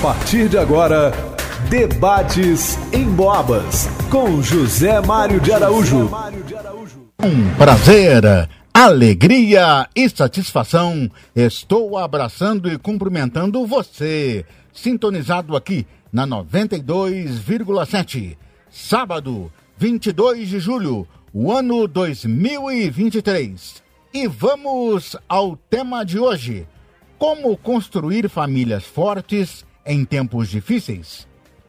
partir de agora, Debates em Boabas, com José Mário de Araújo. Um prazer, alegria e satisfação. Estou abraçando e cumprimentando você, sintonizado aqui na 92,7. Sábado, 22 de julho, o ano 2023. E vamos ao tema de hoje como construir famílias fortes em tempos difíceis?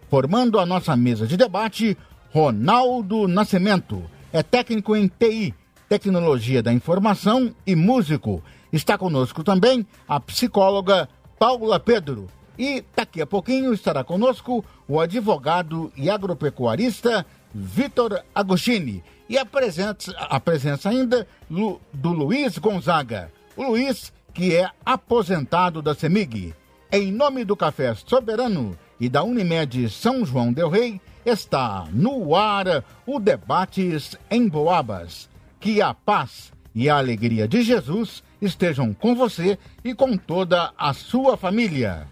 Formando a nossa mesa de debate, Ronaldo Nascimento. É técnico em TI, Tecnologia da Informação e músico. Está conosco também a psicóloga Paula Pedro. E daqui a pouquinho estará conosco o advogado e agropecuarista Vitor Agostini. E a presença, a presença ainda do Luiz Gonzaga. O Luiz que é aposentado da CEMIG. Em nome do Café Soberano e da Unimed São João Del Rei, está no ar o Debates em Boabas. Que a paz e a alegria de Jesus estejam com você e com toda a sua família.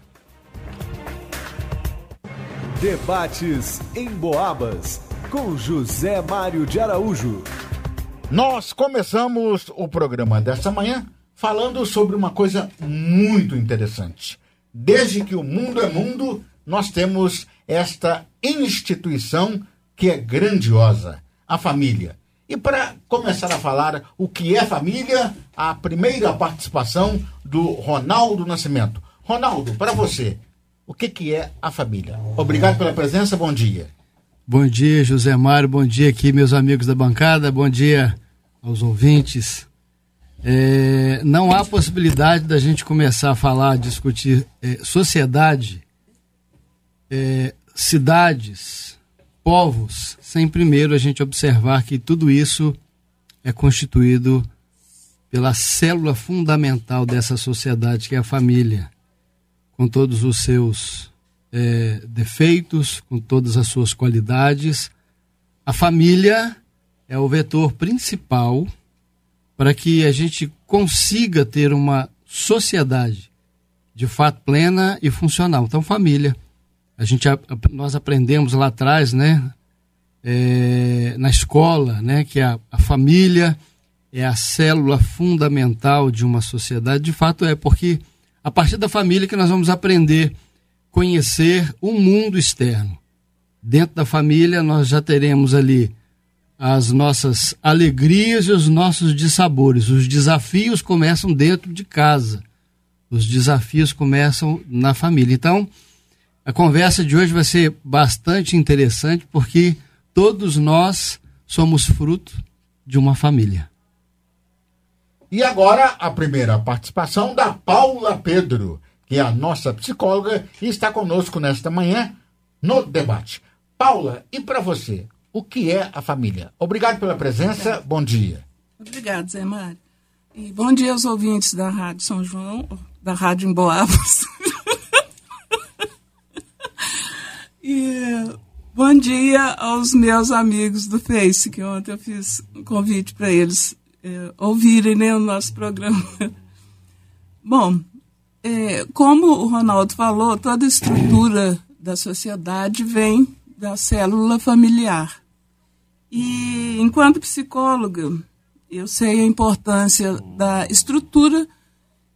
Debates em Boabas, com José Mário de Araújo. Nós começamos o programa desta manhã falando sobre uma coisa muito interessante. Desde que o mundo é mundo, nós temos esta instituição que é grandiosa, a família. E para começar a falar o que é família, a primeira participação do Ronaldo Nascimento. Ronaldo, para você, o que, que é a família? Obrigado pela presença, bom dia. Bom dia, José Mário, bom dia aqui, meus amigos da bancada, bom dia aos ouvintes. É, não há possibilidade da gente começar a falar, discutir é, sociedade, é, cidades, povos, sem primeiro a gente observar que tudo isso é constituído pela célula fundamental dessa sociedade, que é a família, com todos os seus é, defeitos, com todas as suas qualidades. A família é o vetor principal para que a gente consiga ter uma sociedade de fato plena e funcional. Então, família. A gente, nós aprendemos lá atrás, né, é, na escola, né, que a, a família é a célula fundamental de uma sociedade. De fato é, porque a partir da família que nós vamos aprender conhecer o mundo externo. Dentro da família nós já teremos ali as nossas alegrias e os nossos dissabores. Os desafios começam dentro de casa. Os desafios começam na família. Então, a conversa de hoje vai ser bastante interessante porque todos nós somos fruto de uma família. E agora a primeira participação da Paula Pedro, que é a nossa psicóloga e está conosco nesta manhã no debate. Paula, e para você, o que é a família. Obrigado pela presença, Obrigado. bom dia. Obrigado, Zé Mário. E bom dia aos ouvintes da Rádio São João, da Rádio Emboabas. e bom dia aos meus amigos do Face, que ontem eu fiz um convite para eles é, ouvirem né, o nosso programa. Bom, é, como o Ronaldo falou, toda estrutura da sociedade vem da célula familiar. E enquanto psicóloga, eu sei a importância da estrutura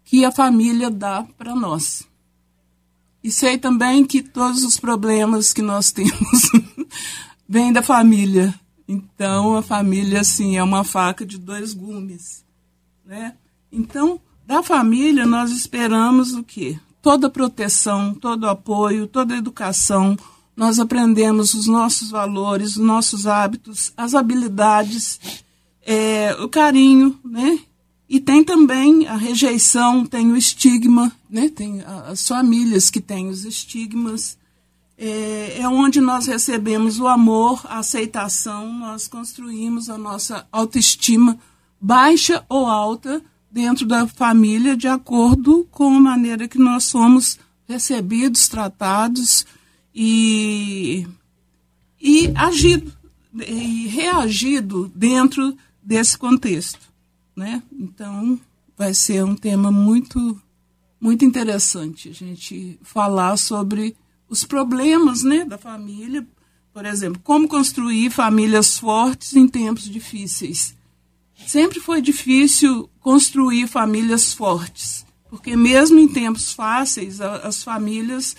que a família dá para nós. E sei também que todos os problemas que nós temos vêm da família. Então, a família, assim, é uma faca de dois gumes. Né? Então, da família, nós esperamos o quê? Toda proteção, todo apoio, toda educação, nós aprendemos os nossos valores, os nossos hábitos, as habilidades, é, o carinho, né? E tem também a rejeição, tem o estigma, né? Tem as famílias que têm os estigmas. É, é onde nós recebemos o amor, a aceitação, nós construímos a nossa autoestima, baixa ou alta, dentro da família, de acordo com a maneira que nós somos recebidos, tratados, e, e agido e reagido dentro desse contexto, né? Então vai ser um tema muito muito interessante a gente falar sobre os problemas né, da família, por exemplo, como construir famílias fortes em tempos difíceis. Sempre foi difícil construir famílias fortes, porque mesmo em tempos fáceis, as famílias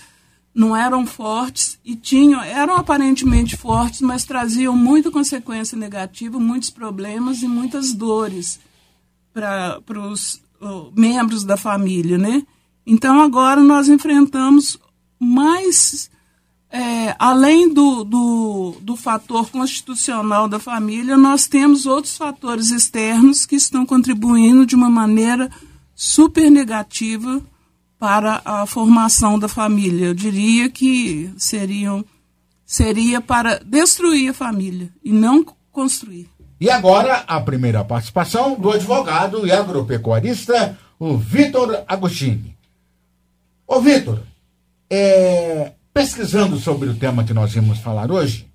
não eram fortes e tinham, eram aparentemente fortes, mas traziam muita consequência negativa, muitos problemas e muitas dores para os membros da família, né? Então agora nós enfrentamos mais é, além do, do, do fator constitucional da família, nós temos outros fatores externos que estão contribuindo de uma maneira super negativa para a formação da família. Eu diria que seriam seria para destruir a família e não construir. E agora a primeira participação do advogado e agropecuarista, o Vitor Agostini. Ô Vitor, é, pesquisando sobre o tema que nós vamos falar hoje,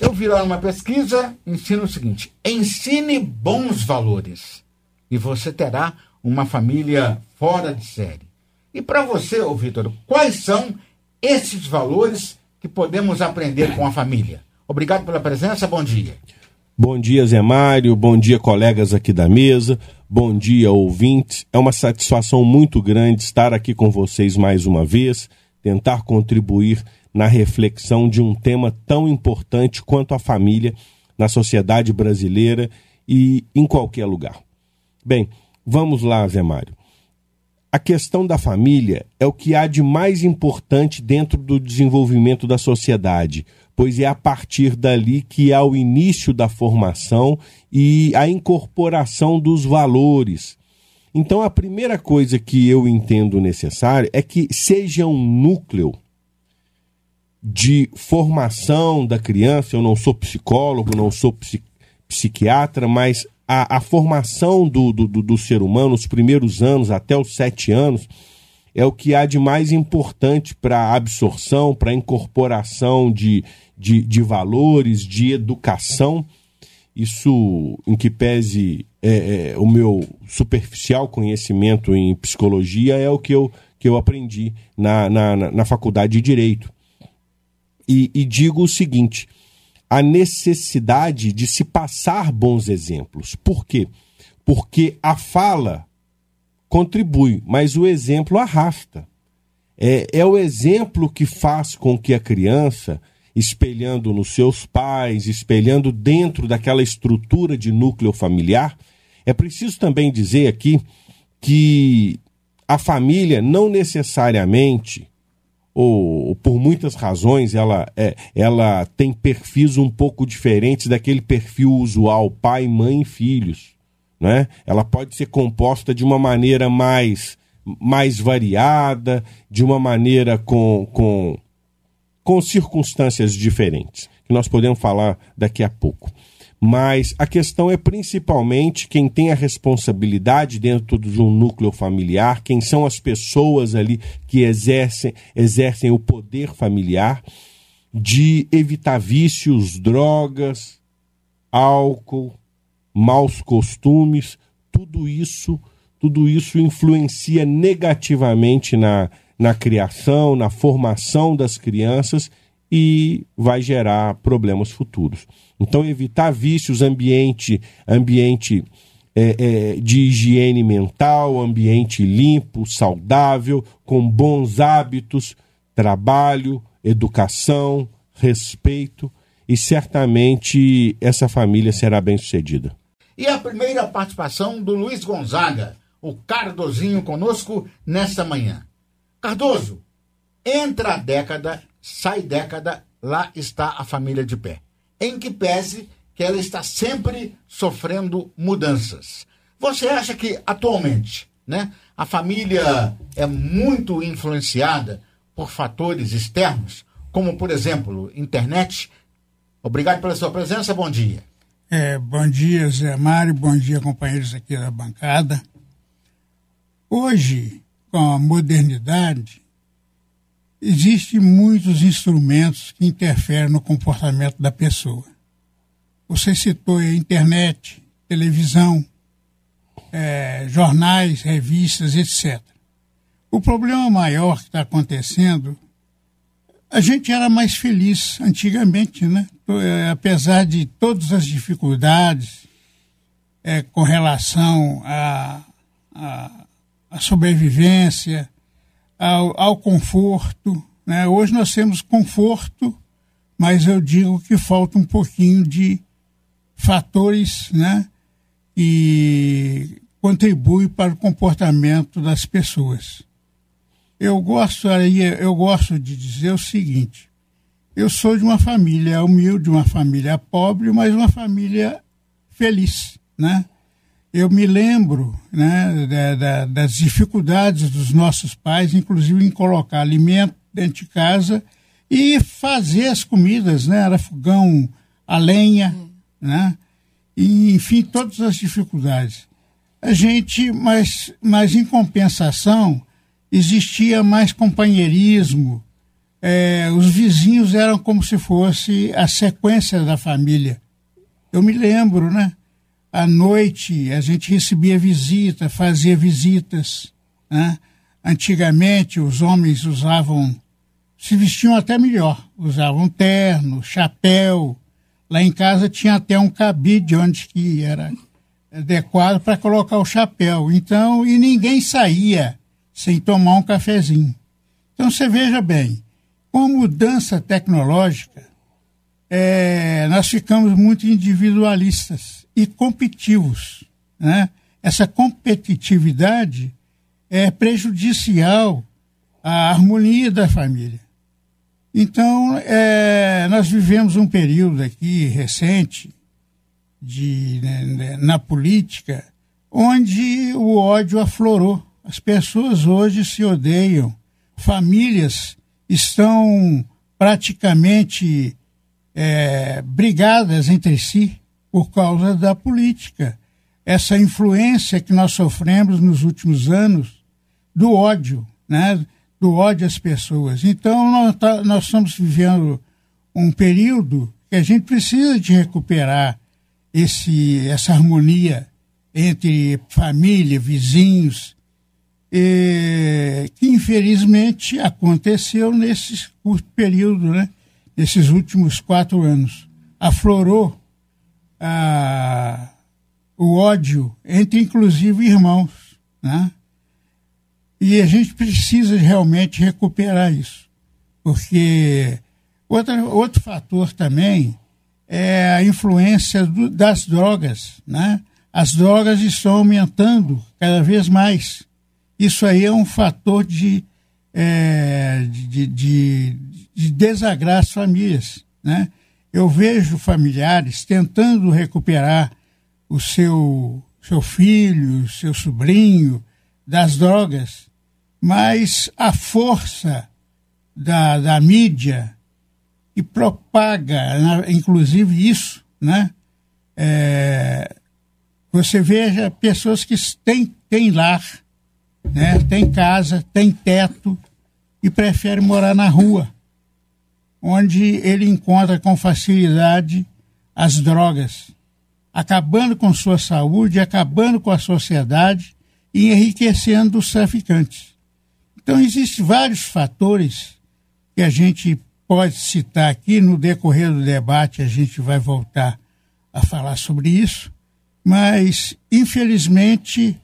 eu vi lá uma pesquisa, ensina o seguinte: ensine bons valores e você terá uma família fora de série. E para você, ô Vitor, quais são esses valores que podemos aprender com a família? Obrigado pela presença, bom dia. Bom dia, Zé Mário, bom dia, colegas aqui da mesa, bom dia, ouvintes. É uma satisfação muito grande estar aqui com vocês mais uma vez, tentar contribuir na reflexão de um tema tão importante quanto a família na sociedade brasileira e em qualquer lugar. Bem, vamos lá, Zé Mário. A questão da família é o que há de mais importante dentro do desenvolvimento da sociedade, pois é a partir dali que há o início da formação e a incorporação dos valores. Então, a primeira coisa que eu entendo necessário é que seja um núcleo de formação da criança. Eu não sou psicólogo, não sou psiquiatra, mas a, a formação do, do, do, ser humano, os primeiros anos, até os sete anos, é o que há de mais importante para a absorção, para incorporação de, de, de, valores, de educação. Isso, em que pese é, é, o meu superficial conhecimento em psicologia, é o que eu, que eu aprendi na, na, na faculdade de Direito. E, e digo o seguinte: a necessidade de se passar bons exemplos. Por quê? Porque a fala contribui, mas o exemplo arrasta. É, é o exemplo que faz com que a criança, espelhando nos seus pais, espelhando dentro daquela estrutura de núcleo familiar, é preciso também dizer aqui que a família não necessariamente ou, por muitas razões, ela, é, ela tem perfis um pouco diferentes daquele perfil usual, pai, mãe e filhos. Né? Ela pode ser composta de uma maneira mais, mais variada, de uma maneira com, com, com circunstâncias diferentes, que nós podemos falar daqui a pouco. Mas a questão é principalmente quem tem a responsabilidade dentro de um núcleo familiar, quem são as pessoas ali que exercem, exercem o poder familiar, de evitar vícios, drogas, álcool, maus costumes, tudo isso, tudo isso influencia negativamente na, na criação, na formação das crianças e vai gerar problemas futuros. Então, evitar vícios, ambiente, ambiente é, é, de higiene mental, ambiente limpo, saudável, com bons hábitos, trabalho, educação, respeito, e certamente essa família será bem sucedida. E a primeira participação do Luiz Gonzaga, o Cardozinho conosco nesta manhã. Cardoso, entra a década, sai década, lá está a família de pé em que pese que ela está sempre sofrendo mudanças. Você acha que atualmente, né, a família é muito influenciada por fatores externos, como por exemplo, internet? Obrigado pela sua presença, bom dia. É, bom dia, Zé Mário, bom dia, companheiros aqui da bancada. Hoje, com a modernidade, Existem muitos instrumentos que interferem no comportamento da pessoa. Você citou a internet, televisão, é, jornais, revistas, etc. O problema maior que está acontecendo, a gente era mais feliz antigamente, né? É, apesar de todas as dificuldades é, com relação à a, a, a, sobrevivência, ao, ao conforto. Né? Hoje nós temos conforto, mas eu digo que falta um pouquinho de fatores né, que contribuem para o comportamento das pessoas. Eu gosto, eu gosto de dizer o seguinte: eu sou de uma família humilde, uma família pobre, mas uma família feliz, né? Eu me lembro né, da, da, das dificuldades dos nossos pais, inclusive em colocar alimento dentro de casa e fazer as comidas, né? Era fogão a lenha, né? E, enfim, todas as dificuldades. A gente, mas, mas em compensação, existia mais companheirismo, é, os vizinhos eram como se fosse a sequência da família. Eu me lembro, né? À noite a gente recebia visita, fazia visitas. Né? Antigamente os homens usavam, se vestiam até melhor, usavam terno, chapéu. Lá em casa tinha até um cabide onde que era adequado para colocar o chapéu. Então, e ninguém saía sem tomar um cafezinho. Então você veja bem, com a mudança tecnológica, é, nós ficamos muito individualistas e competitivos. Né? Essa competitividade é prejudicial à harmonia da família. Então, é, nós vivemos um período aqui recente de, né, né na política onde o ódio aflorou. As pessoas hoje se odeiam, famílias estão praticamente é, brigadas entre si por causa da política. Essa influência que nós sofremos nos últimos anos do ódio, né? do ódio às pessoas. Então, nós, tá, nós estamos vivendo um período que a gente precisa de recuperar esse, essa harmonia entre família, vizinhos, que infelizmente aconteceu nesse curto período, né? nesses últimos quatro anos. Aflorou o ódio entre, inclusive, irmãos. Né? E a gente precisa realmente recuperar isso. Porque outra, outro fator também é a influência do, das drogas. Né? As drogas estão aumentando cada vez mais isso aí é um fator de, é, de, de, de desagrar as famílias. Né? Eu vejo familiares tentando recuperar o seu, seu filho, seu sobrinho das drogas, mas a força da, da mídia que propaga, inclusive isso, né? É, você veja pessoas que têm, têm lar, né? tem casa, tem teto e prefere morar na rua, onde ele encontra com facilidade as drogas, acabando com sua saúde, acabando com a sociedade e enriquecendo os traficantes. Então, existem vários fatores que a gente pode citar aqui. No decorrer do debate, a gente vai voltar a falar sobre isso, mas, infelizmente,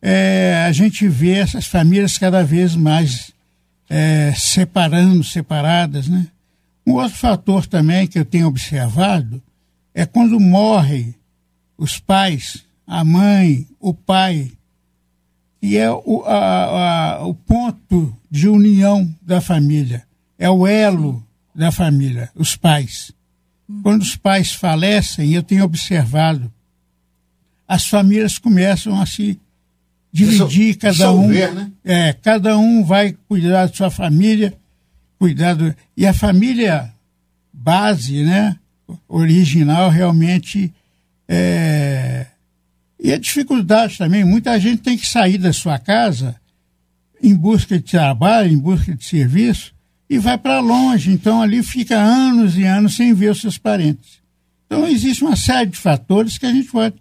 é, a gente vê essas famílias cada vez mais é, separando, separadas. Né? Um outro fator também que eu tenho observado é quando morrem os pais, a mãe, o pai, e é o, a, a, o ponto de união da família, é o elo da família, os pais. Quando os pais falecem, eu tenho observado, as famílias começam a se dividir cada um. Né? É, cada um vai cuidar da sua família, cuidar do, e a família base, né, original realmente é, e a dificuldade também, muita gente tem que sair da sua casa em busca de trabalho, em busca de serviço e vai para longe, então ali fica anos e anos sem ver os seus parentes. Então existe uma série de fatores que a gente vai,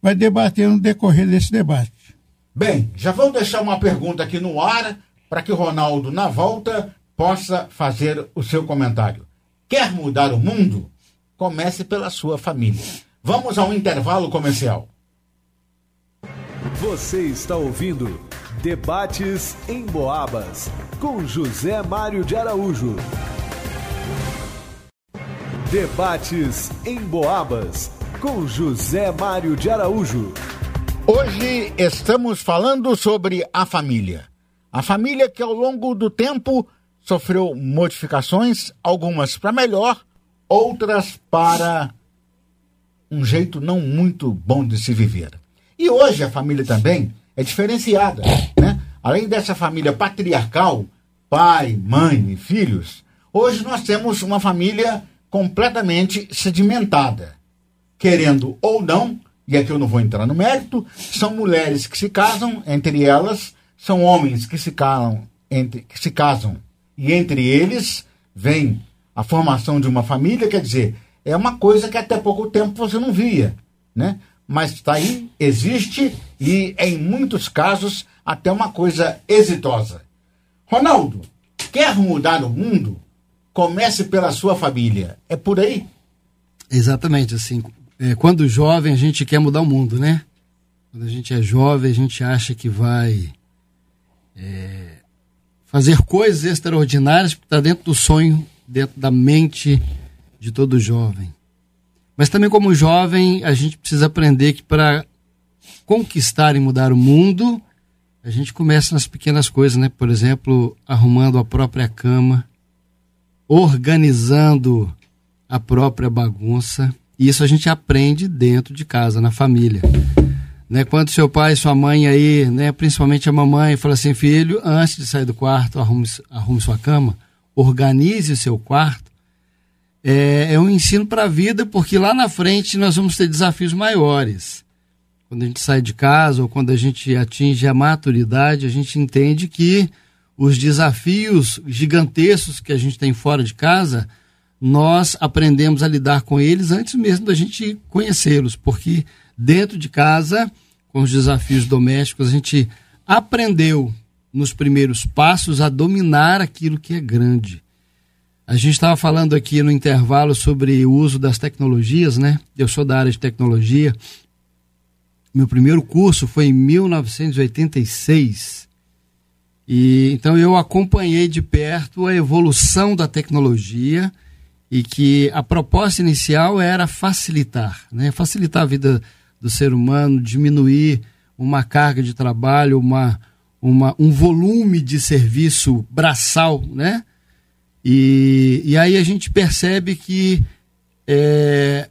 vai debater no decorrer desse debate. Bem, já vamos deixar uma pergunta aqui no ar para que o Ronaldo, na volta, possa fazer o seu comentário. Quer mudar o mundo? Comece pela sua família. Vamos ao intervalo comercial. Você está ouvindo Debates em Boabas com José Mário de Araújo. Debates em Boabas com José Mário de Araújo. Hoje estamos falando sobre a família. A família que ao longo do tempo sofreu modificações, algumas para melhor, outras para um jeito não muito bom de se viver. E hoje a família também é diferenciada, né? Além dessa família patriarcal, pai, mãe e filhos, hoje nós temos uma família completamente sedimentada. Querendo ou não, e aqui eu não vou entrar no mérito, são mulheres que se casam, entre elas, são homens que se casam, entre, que se casam e entre eles vem a formação de uma família, quer dizer, é uma coisa que até pouco tempo você não via, né? Mas está aí, existe e em muitos casos até uma coisa exitosa. Ronaldo, quer mudar o mundo? Comece pela sua família. É por aí? Exatamente, assim. É, quando jovem, a gente quer mudar o mundo, né? Quando a gente é jovem, a gente acha que vai é, fazer coisas extraordinárias, porque está dentro do sonho, dentro da mente de todo jovem. Mas também, como jovem, a gente precisa aprender que para conquistar e mudar o mundo, a gente começa nas pequenas coisas, né? Por exemplo, arrumando a própria cama, organizando a própria bagunça. E isso a gente aprende dentro de casa, na família né? Quando seu pai sua mãe aí, né, principalmente a mamãe, fala assim, filho, antes de sair do quarto, arrume, arrume sua cama, organize o seu quarto, é, é um ensino para a vida, porque lá na frente nós vamos ter desafios maiores. Quando a gente sai de casa ou quando a gente atinge a maturidade, a gente entende que os desafios gigantescos que a gente tem fora de casa, nós aprendemos a lidar com eles antes mesmo da gente conhecê-los, porque dentro de casa, com os desafios domésticos, a gente aprendeu nos primeiros passos a dominar aquilo que é grande. A gente estava falando aqui no intervalo sobre o uso das tecnologias, né? Eu sou da área de tecnologia. Meu primeiro curso foi em 1986. E então eu acompanhei de perto a evolução da tecnologia e que a proposta inicial era facilitar, né? Facilitar a vida do ser humano, diminuir uma carga de trabalho, uma, uma, um volume de serviço braçal, né? E, e aí a gente percebe que é,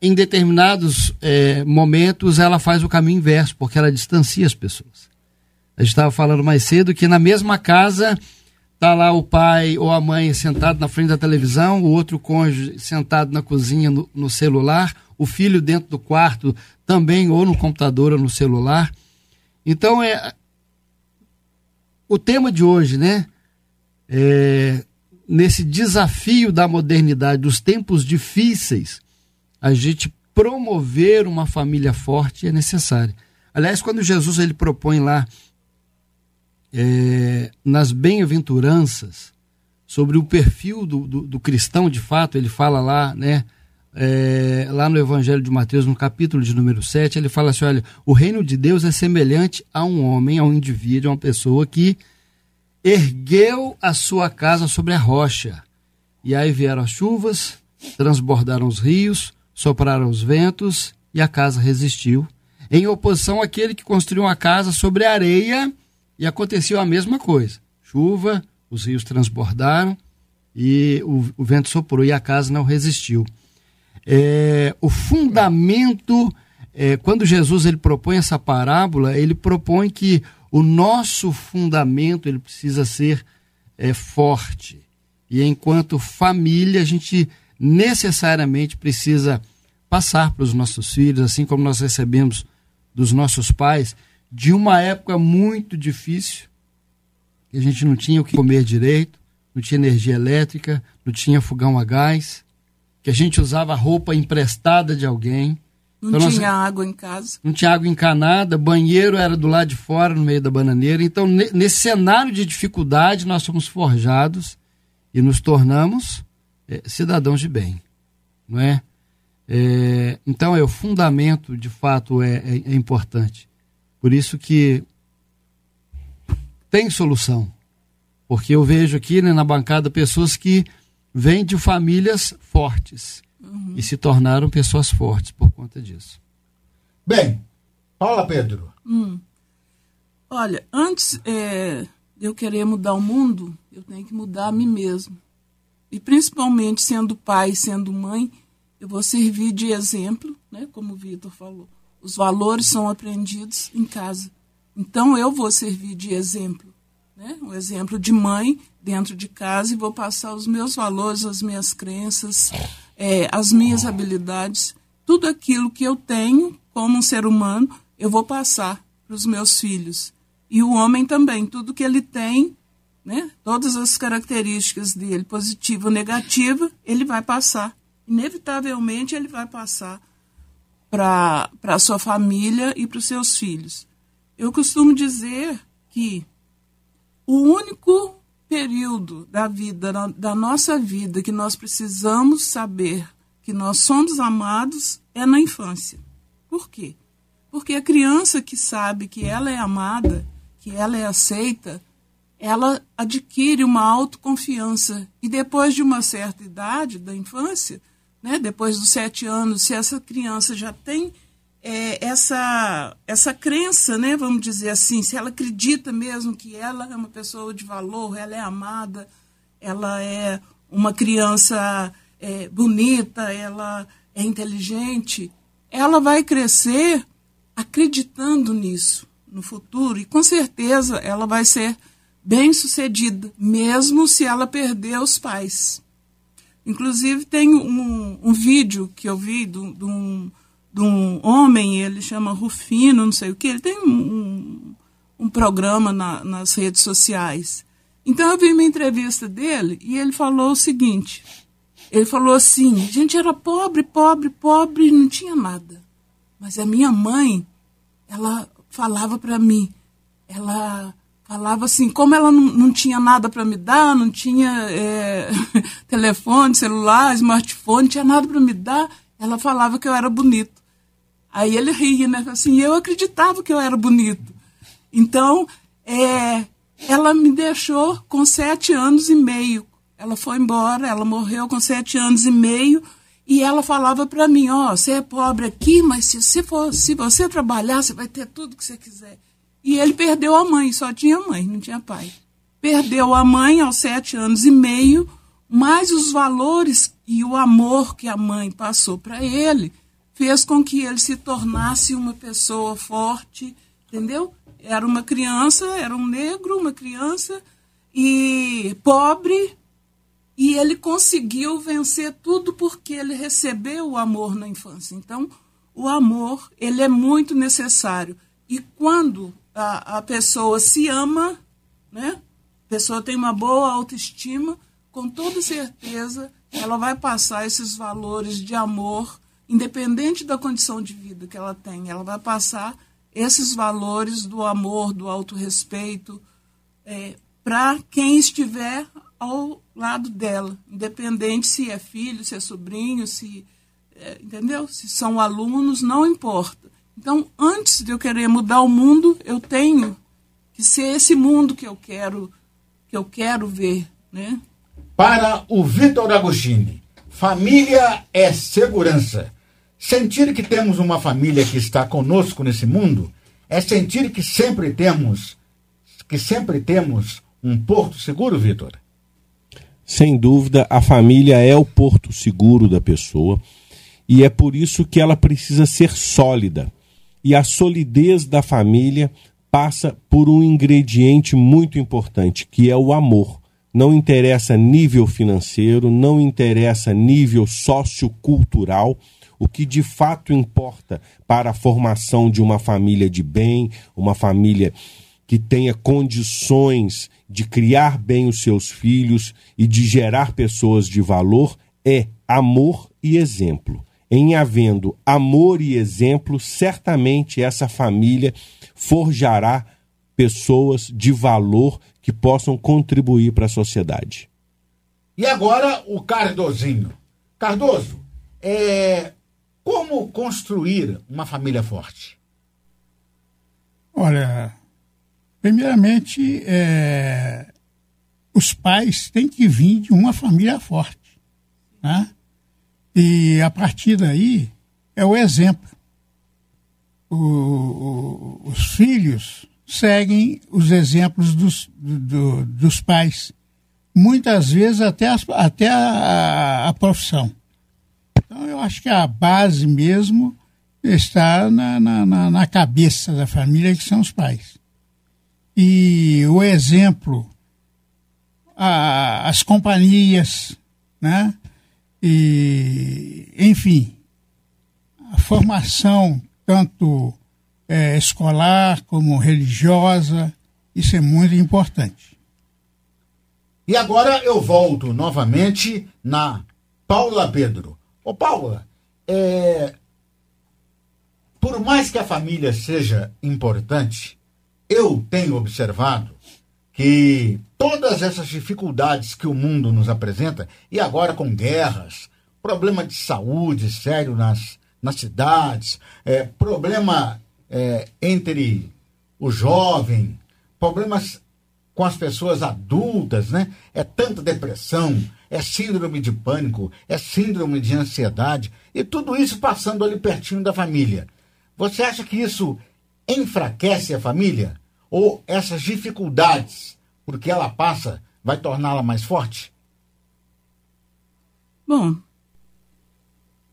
em determinados é, momentos ela faz o caminho inverso, porque ela distancia as pessoas. A gente estava falando mais cedo que na mesma casa Está lá o pai ou a mãe sentado na frente da televisão, o outro cônjuge sentado na cozinha no, no, celular, o filho dentro do quarto também ou no computador ou no celular. Então é o tema de hoje, né? É, nesse desafio da modernidade, dos tempos difíceis, a gente promover uma família forte é necessário. Aliás, quando Jesus ele propõe lá é, nas bem-aventuranças, sobre o perfil do, do, do, cristão de fato, ele fala lá, né? É, lá no Evangelho de Mateus, no capítulo de número 7, ele fala assim: olha, o reino de Deus é semelhante a um homem, a um indivíduo, a uma pessoa que ergueu a sua casa sobre a rocha. E aí vieram as chuvas, transbordaram os rios, sopraram os ventos e a casa resistiu. Em oposição àquele que construiu uma casa sobre a areia e aconteceu a mesma coisa. Chuva, os rios transbordaram e o, o vento soprou e a casa não resistiu. É, o fundamento, é, quando Jesus ele propõe essa parábola, ele propõe que o nosso fundamento ele precisa ser é, forte. E enquanto família, a gente necessariamente precisa passar para os nossos filhos, assim como nós recebemos dos nossos pais, de uma época muito difícil, que a gente não tinha o que comer direito, não tinha energia elétrica, não tinha fogão a gás, que a gente usava roupa emprestada de alguém, Não então, tinha nossa, água em casa. Não tinha água encanada, banheiro era do lado de fora, no meio da bananeira. Então, nesse cenário de dificuldade, nós fomos forjados e nos tornamos é, cidadãos de bem, não é? é? então, é o fundamento, de fato, é, é, é importante. Por isso que tem solução. Porque eu vejo aqui né, na bancada pessoas que vêm de famílias fortes uhum. e se tornaram pessoas fortes por conta disso. Bem, fala, Pedro. Hum. Olha, antes é, de eu querer mudar o mundo, eu tenho que mudar a mim mesmo. E principalmente sendo pai, sendo mãe, eu vou servir de exemplo, né, como o Vitor falou. Os valores são aprendidos em casa. Então eu vou servir de exemplo, né? um exemplo de mãe dentro de casa e vou passar os meus valores, as minhas crenças, é, as minhas habilidades, tudo aquilo que eu tenho como um ser humano, eu vou passar para os meus filhos. E o homem também, tudo que ele tem, né, todas as características dele, positiva ou negativa, ele vai passar. Inevitavelmente ele vai passar para a sua família e para os seus filhos. Eu costumo dizer que o único período da vida, da nossa vida, que nós precisamos saber que nós somos amados é na infância. Por quê? Porque a criança que sabe que ela é amada, que ela é aceita, ela adquire uma autoconfiança. E depois de uma certa idade da infância, né, depois dos sete anos, se essa criança já tem é, essa, essa crença, né, vamos dizer assim, se ela acredita mesmo que ela é uma pessoa de valor, ela é amada, ela é uma criança é, bonita, ela é inteligente, ela vai crescer acreditando nisso no futuro e com certeza ela vai ser bem sucedida, mesmo se ela perder os pais. Inclusive tem um, um vídeo que eu vi de um de um homem, ele chama Rufino, não sei o que, ele tem um, um programa na, nas redes sociais. Então eu vi uma entrevista dele e ele falou o seguinte: ele falou assim, a gente era pobre, pobre, pobre, não tinha nada. Mas a minha mãe, ela falava para mim, ela falava assim, como ela não, não tinha nada para me dar, não tinha é, telefone, celular, smartphone, não tinha nada para me dar, ela falava que eu era bonito. Aí ele ria, né? Assim, eu acreditava que eu era bonito. Então, é, ela me deixou com sete anos e meio. Ela foi embora, ela morreu com sete anos e meio. E ela falava para mim, ó, oh, você é pobre aqui, mas se você, for, se você trabalhar, você vai ter tudo que você quiser. E ele perdeu a mãe, só tinha mãe, não tinha pai. Perdeu a mãe aos sete anos e meio, mas os valores e o amor que a mãe passou para ele fez com que ele se tornasse uma pessoa forte, entendeu? Era uma criança, era um negro, uma criança e pobre, e ele conseguiu vencer tudo porque ele recebeu o amor na infância. Então, o amor, ele é muito necessário. E quando a, a pessoa se ama, né? A pessoa tem uma boa autoestima, com toda certeza ela vai passar esses valores de amor independente da condição de vida que ela tem, ela vai passar esses valores do amor, do autorrespeito, é, para quem estiver ao lado dela, independente se é filho, se é sobrinho, se é, entendeu? Se são alunos, não importa. Então, antes de eu querer mudar o mundo, eu tenho que ser esse mundo que eu quero que eu quero ver, né? Para o Vitor Agostini, família é segurança. Sentir que temos uma família que está conosco nesse mundo é sentir que sempre temos que sempre temos um porto seguro, Vitor. Sem dúvida, a família é o porto seguro da pessoa e é por isso que ela precisa ser sólida. E a solidez da família passa por um ingrediente muito importante, que é o amor. Não interessa nível financeiro, não interessa nível sociocultural, o que de fato importa para a formação de uma família de bem, uma família que tenha condições de criar bem os seus filhos e de gerar pessoas de valor é amor e exemplo. em havendo amor e exemplo, certamente essa família forjará pessoas de valor que possam contribuir para a sociedade. E agora o Cardozinho. Cardoso, é, como construir uma família forte? Olha, primeiramente, é, os pais têm que vir de uma família forte. Né? E a partir daí é o exemplo. O, o, os filhos seguem os exemplos dos, do, dos pais, muitas vezes até, até a, a, profissão. Então eu acho que a base mesmo está na, na, na cabeça da família, que são os pais. E o exemplo, a, as companhias, né? E, enfim, a formação tanto é, escolar como religiosa, isso é muito importante. E agora eu volto novamente na Paula Pedro. Ô Paula, é, por mais que a família seja importante, eu tenho observado que todas essas dificuldades que o mundo nos apresenta, e agora com guerras, problema de saúde sério nas, nas cidades, é, problema é, entre o jovem, problemas com as pessoas adultas, né? É tanta depressão, é síndrome de pânico, é síndrome de ansiedade, e tudo isso passando ali pertinho da família. Você acha que isso enfraquece a família? Ou essas dificuldades, porque ela passa, vai torná-la mais forte? Bom,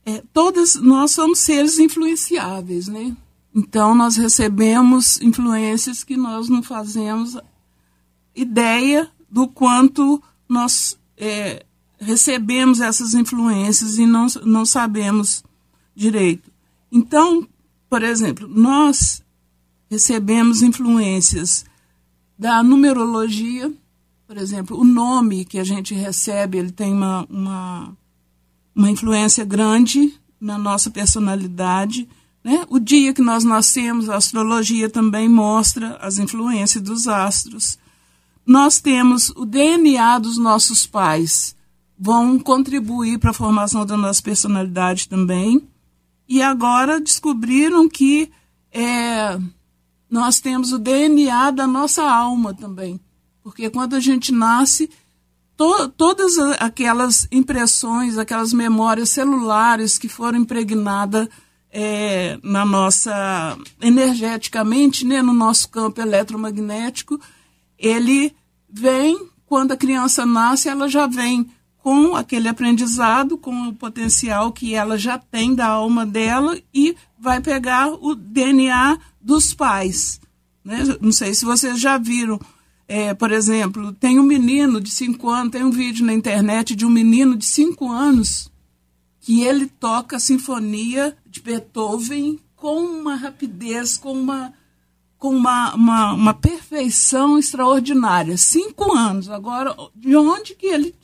é, todas nós somos seres influenciáveis, né? Então nós recebemos influências que nós não fazemos ideia do quanto nós é, recebemos essas influências e não, não sabemos direito. Então, por exemplo, nós recebemos influências da numerologia, por exemplo, o nome que a gente recebe, ele tem uma, uma, uma influência grande na nossa personalidade. Né? O dia que nós nascemos, a astrologia também mostra as influências dos astros. Nós temos o DNA dos nossos pais, vão contribuir para a formação da nossa personalidade também e agora descobriram que é, nós temos o DNA da nossa alma também. Porque quando a gente nasce, to, todas aquelas impressões, aquelas memórias celulares que foram impregnadas é, na nossa energeticamente, né, no nosso campo eletromagnético, ele vem quando a criança nasce, ela já vem com aquele aprendizado, com o potencial que ela já tem da alma dela e vai pegar o DNA dos pais. Né? Não sei se vocês já viram, é, por exemplo, tem um menino de 5 anos, tem um vídeo na internet de um menino de 5 anos que ele toca a sinfonia de Beethoven com uma rapidez, com uma, com uma, uma, uma perfeição extraordinária. Cinco anos. Agora, de onde que ele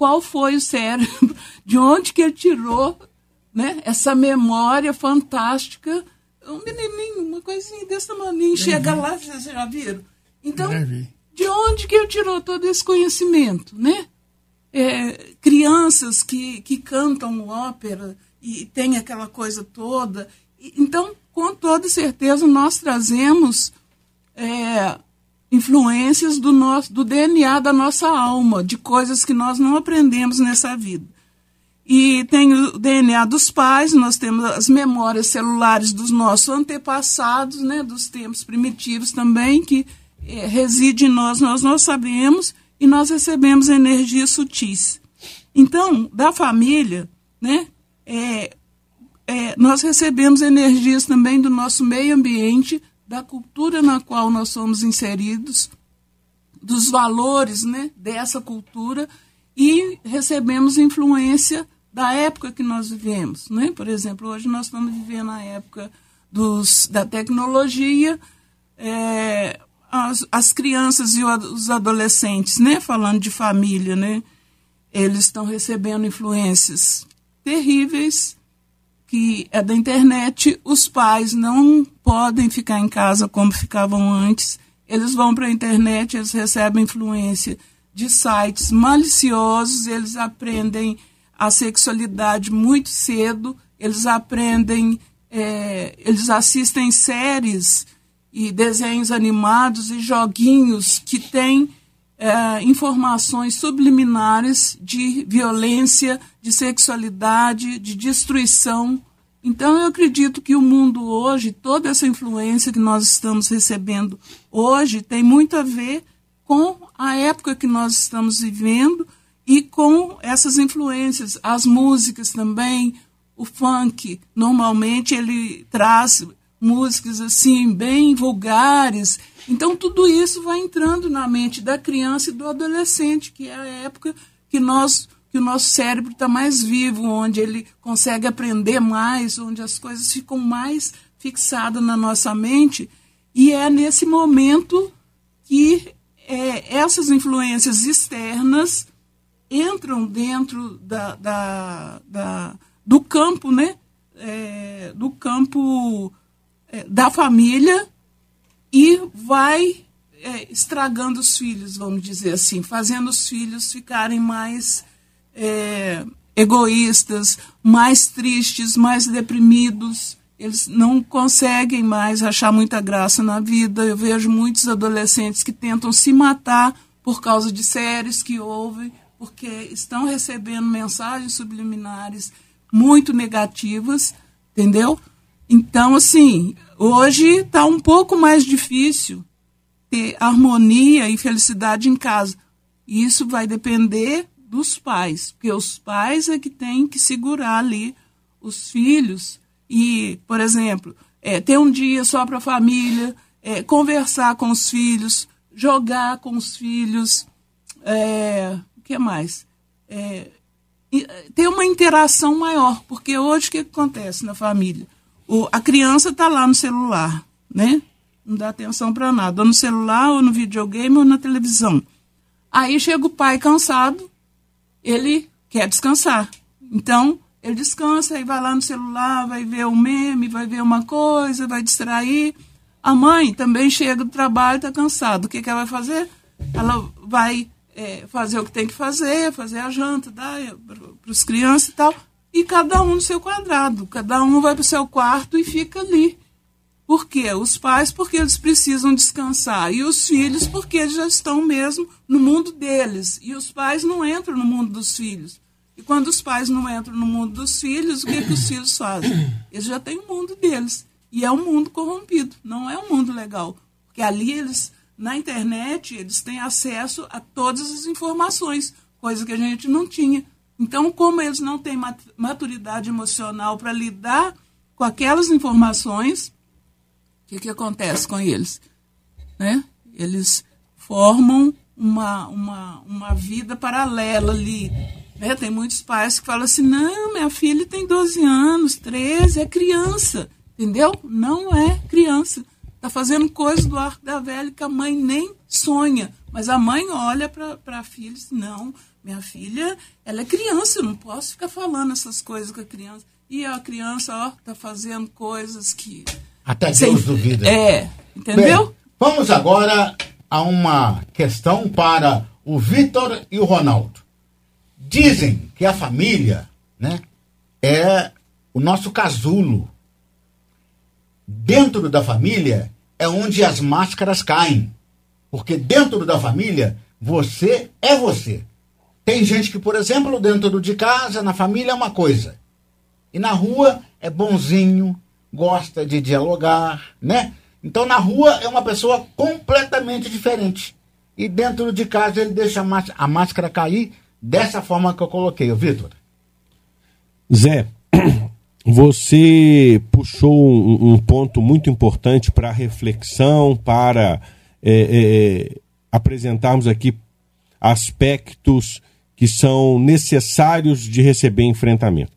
qual foi o cérebro, de onde que ele tirou né, essa memória fantástica. Um menininho, uma coisinha desse tamanho, chega lá, vocês já viram? Então, de onde que ele tirou todo esse conhecimento, né? É, crianças que, que cantam ópera e tem aquela coisa toda. Então, com toda certeza, nós trazemos é, influências do nosso do DNA da nossa alma, de coisas que nós não aprendemos nessa vida. E tem o DNA dos pais, nós temos as memórias celulares dos nossos antepassados, né, dos tempos primitivos também, que é, reside em nós, nós não sabemos, e nós recebemos energias sutis. Então, da família, né, é, é, nós recebemos energias também do nosso meio ambiente, da cultura na qual nós somos inseridos, dos valores né, dessa cultura e recebemos influência da época que nós vivemos. Né? Por exemplo, hoje nós estamos vivendo a época dos, da tecnologia, é, as, as crianças e os adolescentes, né, falando de família, né, eles estão recebendo influências terríveis que é da internet, os pais não podem ficar em casa como ficavam antes. Eles vão para a internet, eles recebem influência de sites maliciosos, eles aprendem a sexualidade muito cedo, eles aprendem, é, eles assistem séries e desenhos animados e joguinhos que têm é, informações subliminares de violência, de sexualidade, de destruição. Então, eu acredito que o mundo hoje, toda essa influência que nós estamos recebendo hoje, tem muito a ver com a época que nós estamos vivendo e com essas influências. As músicas também, o funk, normalmente ele traz músicas assim, bem vulgares. Então, tudo isso vai entrando na mente da criança e do adolescente, que é a época que nós que o nosso cérebro está mais vivo, onde ele consegue aprender mais, onde as coisas ficam mais fixadas na nossa mente. E é nesse momento que é, essas influências externas entram dentro da, da, da do campo, né? É, do campo é, da família e vai é, estragando os filhos, vamos dizer assim, fazendo os filhos ficarem mais é, egoístas, mais tristes, mais deprimidos. Eles não conseguem mais achar muita graça na vida. Eu vejo muitos adolescentes que tentam se matar por causa de séries que ouvem, porque estão recebendo mensagens subliminares muito negativas, entendeu? Então, assim, hoje está um pouco mais difícil ter harmonia e felicidade em casa. Isso vai depender dos pais, porque os pais é que têm que segurar ali os filhos e, por exemplo, é, ter um dia só para a família, é, conversar com os filhos, jogar com os filhos, é, o que mais? É, ter uma interação maior, porque hoje o que acontece na família? o, a criança está lá no celular, né? Não dá atenção para nada, ou no celular, ou no videogame, ou na televisão. Aí chega o pai cansado, ele quer descansar. Então, ele descansa e vai lá no celular, vai ver um meme, vai ver uma coisa, vai distrair. A mãe também chega do trabalho, está cansada. O que, que ela vai fazer? Ela vai é, fazer o que tem que fazer, fazer a janta, para os crianças e tal e cada um no seu quadrado. Cada um vai para o seu quarto e fica ali. Por quê? Os pais, porque eles precisam descansar. E os filhos, porque eles já estão mesmo no mundo deles. E os pais não entram no mundo dos filhos. E quando os pais não entram no mundo dos filhos, o que, que os filhos fazem? Eles já têm o mundo deles. E é um mundo corrompido, não é um mundo legal. Porque ali eles, na internet, eles têm acesso a todas as informações, coisa que a gente não tinha. Então, como eles não têm maturidade emocional para lidar com aquelas informações, que, que acontece com eles? Né? Eles formam uma, uma, uma vida paralela ali. Né? Tem muitos pais que falam assim: não, minha filha tem 12 anos, 13, é criança. Entendeu? Não é criança. Está fazendo coisas do arco da velha que a mãe nem sonha. Mas a mãe olha para a filha e diz: não, minha filha, ela é criança, eu não posso ficar falando essas coisas com a criança. E a criança, ó, tá fazendo coisas que. Até Deus Sem... duvida. É, entendeu? Bem, vamos agora a uma questão para o Vitor e o Ronaldo. Dizem que a família, né, é o nosso casulo. Dentro da família é onde as máscaras caem. Porque dentro da família, você é você. Tem gente que, por exemplo, dentro de casa, na família é uma coisa. E na rua é bonzinho, gosta de dialogar, né? Então na rua é uma pessoa completamente diferente. E dentro de casa ele deixa a máscara cair dessa forma que eu coloquei, Vitor. Zé, você puxou um, um ponto muito importante para reflexão, para é, é, apresentarmos aqui aspectos que são necessários de receber enfrentamento.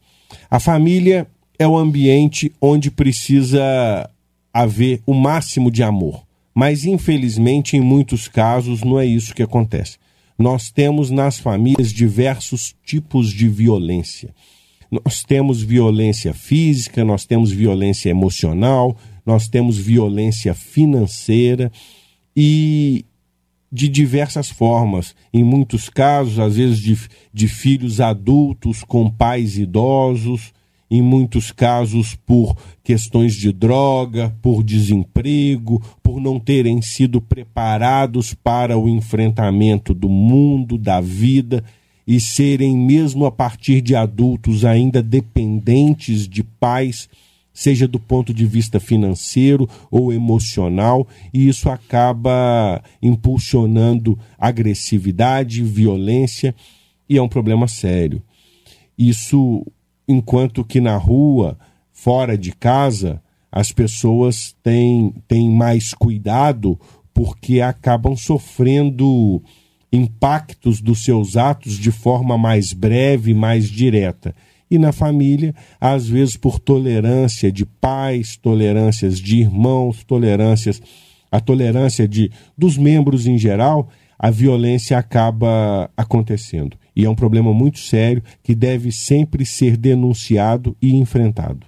A família é o ambiente onde precisa haver o máximo de amor. Mas, infelizmente, em muitos casos, não é isso que acontece. Nós temos nas famílias diversos tipos de violência. Nós temos violência física, nós temos violência emocional, nós temos violência financeira e de diversas formas. Em muitos casos, às vezes, de, de filhos adultos com pais idosos, em muitos casos por questões de droga, por desemprego, por não terem sido preparados para o enfrentamento do mundo, da vida e serem, mesmo a partir de adultos, ainda dependentes de pais, seja do ponto de vista financeiro ou emocional, e isso acaba impulsionando agressividade, violência, e é um problema sério. Isso, enquanto que na rua, fora de casa, as pessoas têm, têm mais cuidado porque acabam sofrendo impactos dos seus atos de forma mais breve, mais direta. E na família, às vezes por tolerância de pais, tolerâncias de irmãos, tolerâncias, a tolerância de dos membros em geral, a violência acaba acontecendo. E é um problema muito sério que deve sempre ser denunciado e enfrentado.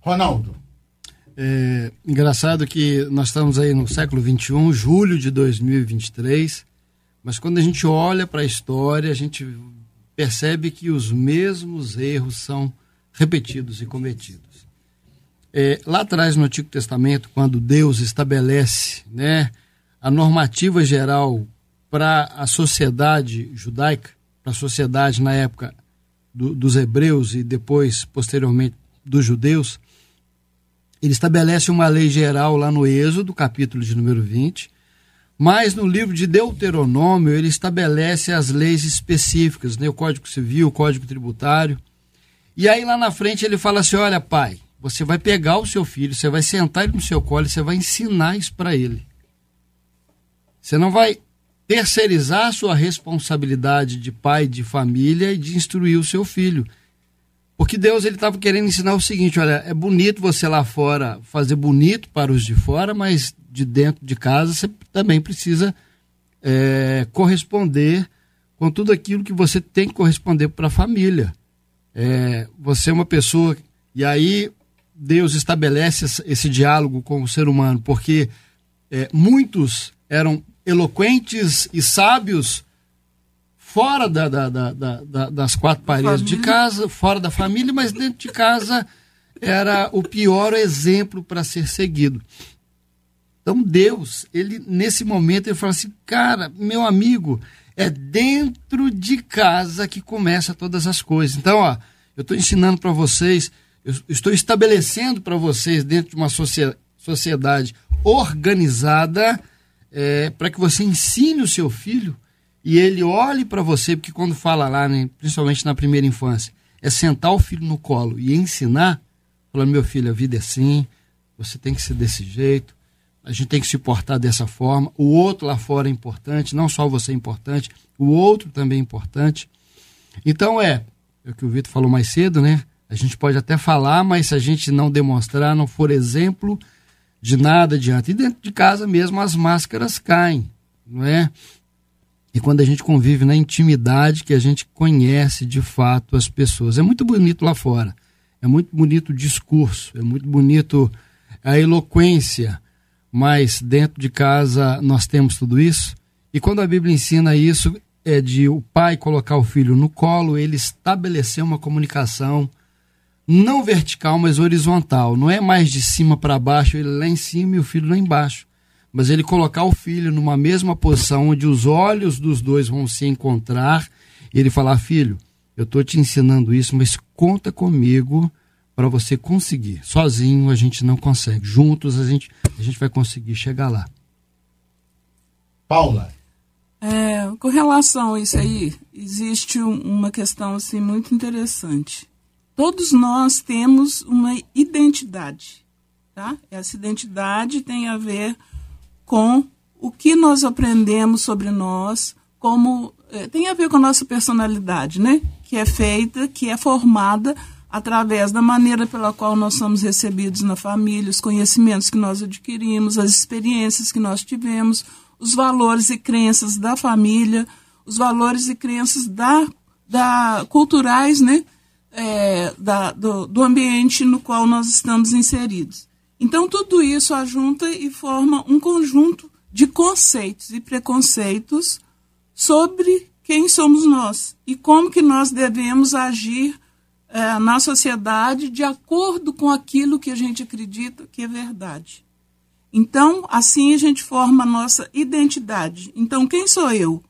Ronaldo. É engraçado que nós estamos aí no século XXI, julho de 2023, mas quando a gente olha para a história, a gente percebe que os mesmos erros são repetidos e cometidos. É, lá atrás no Antigo Testamento, quando Deus estabelece né, a normativa geral para a sociedade judaica, para a sociedade na época do, dos hebreus e depois, posteriormente, dos judeus, ele estabelece uma lei geral lá no Êxodo, capítulo de número 20, mas no livro de Deuteronômio ele estabelece as leis específicas, né? o Código Civil, o Código Tributário. E aí lá na frente ele fala assim: olha, pai, você vai pegar o seu filho, você vai sentar ele no seu colo você vai ensinar isso para ele. Você não vai terceirizar sua responsabilidade de pai de família e de instruir o seu filho. Porque Deus ele estava querendo ensinar o seguinte: olha, é bonito você lá fora fazer bonito para os de fora, mas de dentro de casa, você também precisa é, corresponder com tudo aquilo que você tem que corresponder para a família. É, você é uma pessoa. E aí Deus estabelece esse diálogo com o ser humano, porque é, muitos eram eloquentes e sábios fora da, da, da, das quatro paredes família. de casa, fora da família, mas dentro de casa era o pior exemplo para ser seguido. Então Deus, ele nesse momento ele fala assim, cara, meu amigo, é dentro de casa que começa todas as coisas. Então, ó, eu estou ensinando para vocês, eu estou estabelecendo para vocês dentro de uma sociedade organizada é, para que você ensine o seu filho e ele olhe para você, porque quando fala lá, né, principalmente na primeira infância, é sentar o filho no colo e ensinar, falando, meu filho, a vida é assim, você tem que ser desse jeito, a gente tem que se portar dessa forma. O outro lá fora é importante, não só você é importante, o outro também é importante. Então é, é o que o Vitor falou mais cedo, né? A gente pode até falar, mas se a gente não demonstrar, não for exemplo, de nada adianta. E dentro de casa mesmo as máscaras caem, não é? E quando a gente convive na intimidade, que a gente conhece de fato as pessoas. É muito bonito lá fora. É muito bonito o discurso, é muito bonito a eloquência, mas dentro de casa nós temos tudo isso. E quando a Bíblia ensina isso, é de o pai colocar o filho no colo, ele estabelecer uma comunicação não vertical, mas horizontal. Não é mais de cima para baixo, ele lá em cima e o filho lá embaixo. Mas ele colocar o filho numa mesma posição, onde os olhos dos dois vão se encontrar, e ele falar: Filho, eu estou te ensinando isso, mas conta comigo para você conseguir. Sozinho a gente não consegue. Juntos a gente, a gente vai conseguir chegar lá. Paula. É, com relação a isso aí, existe uma questão assim muito interessante. Todos nós temos uma identidade, tá? Essa identidade tem a ver com o que nós aprendemos sobre nós, como é, tem a ver com a nossa personalidade, né? Que é feita, que é formada através da maneira pela qual nós somos recebidos na família, os conhecimentos que nós adquirimos, as experiências que nós tivemos, os valores e crenças da família, os valores e crenças da, da culturais, né? É, da, do, do ambiente no qual nós estamos inseridos. Então, tudo isso ajunta e forma um conjunto de conceitos e preconceitos sobre quem somos nós e como que nós devemos agir é, na sociedade de acordo com aquilo que a gente acredita que é verdade. Então, assim a gente forma a nossa identidade. Então, quem sou eu?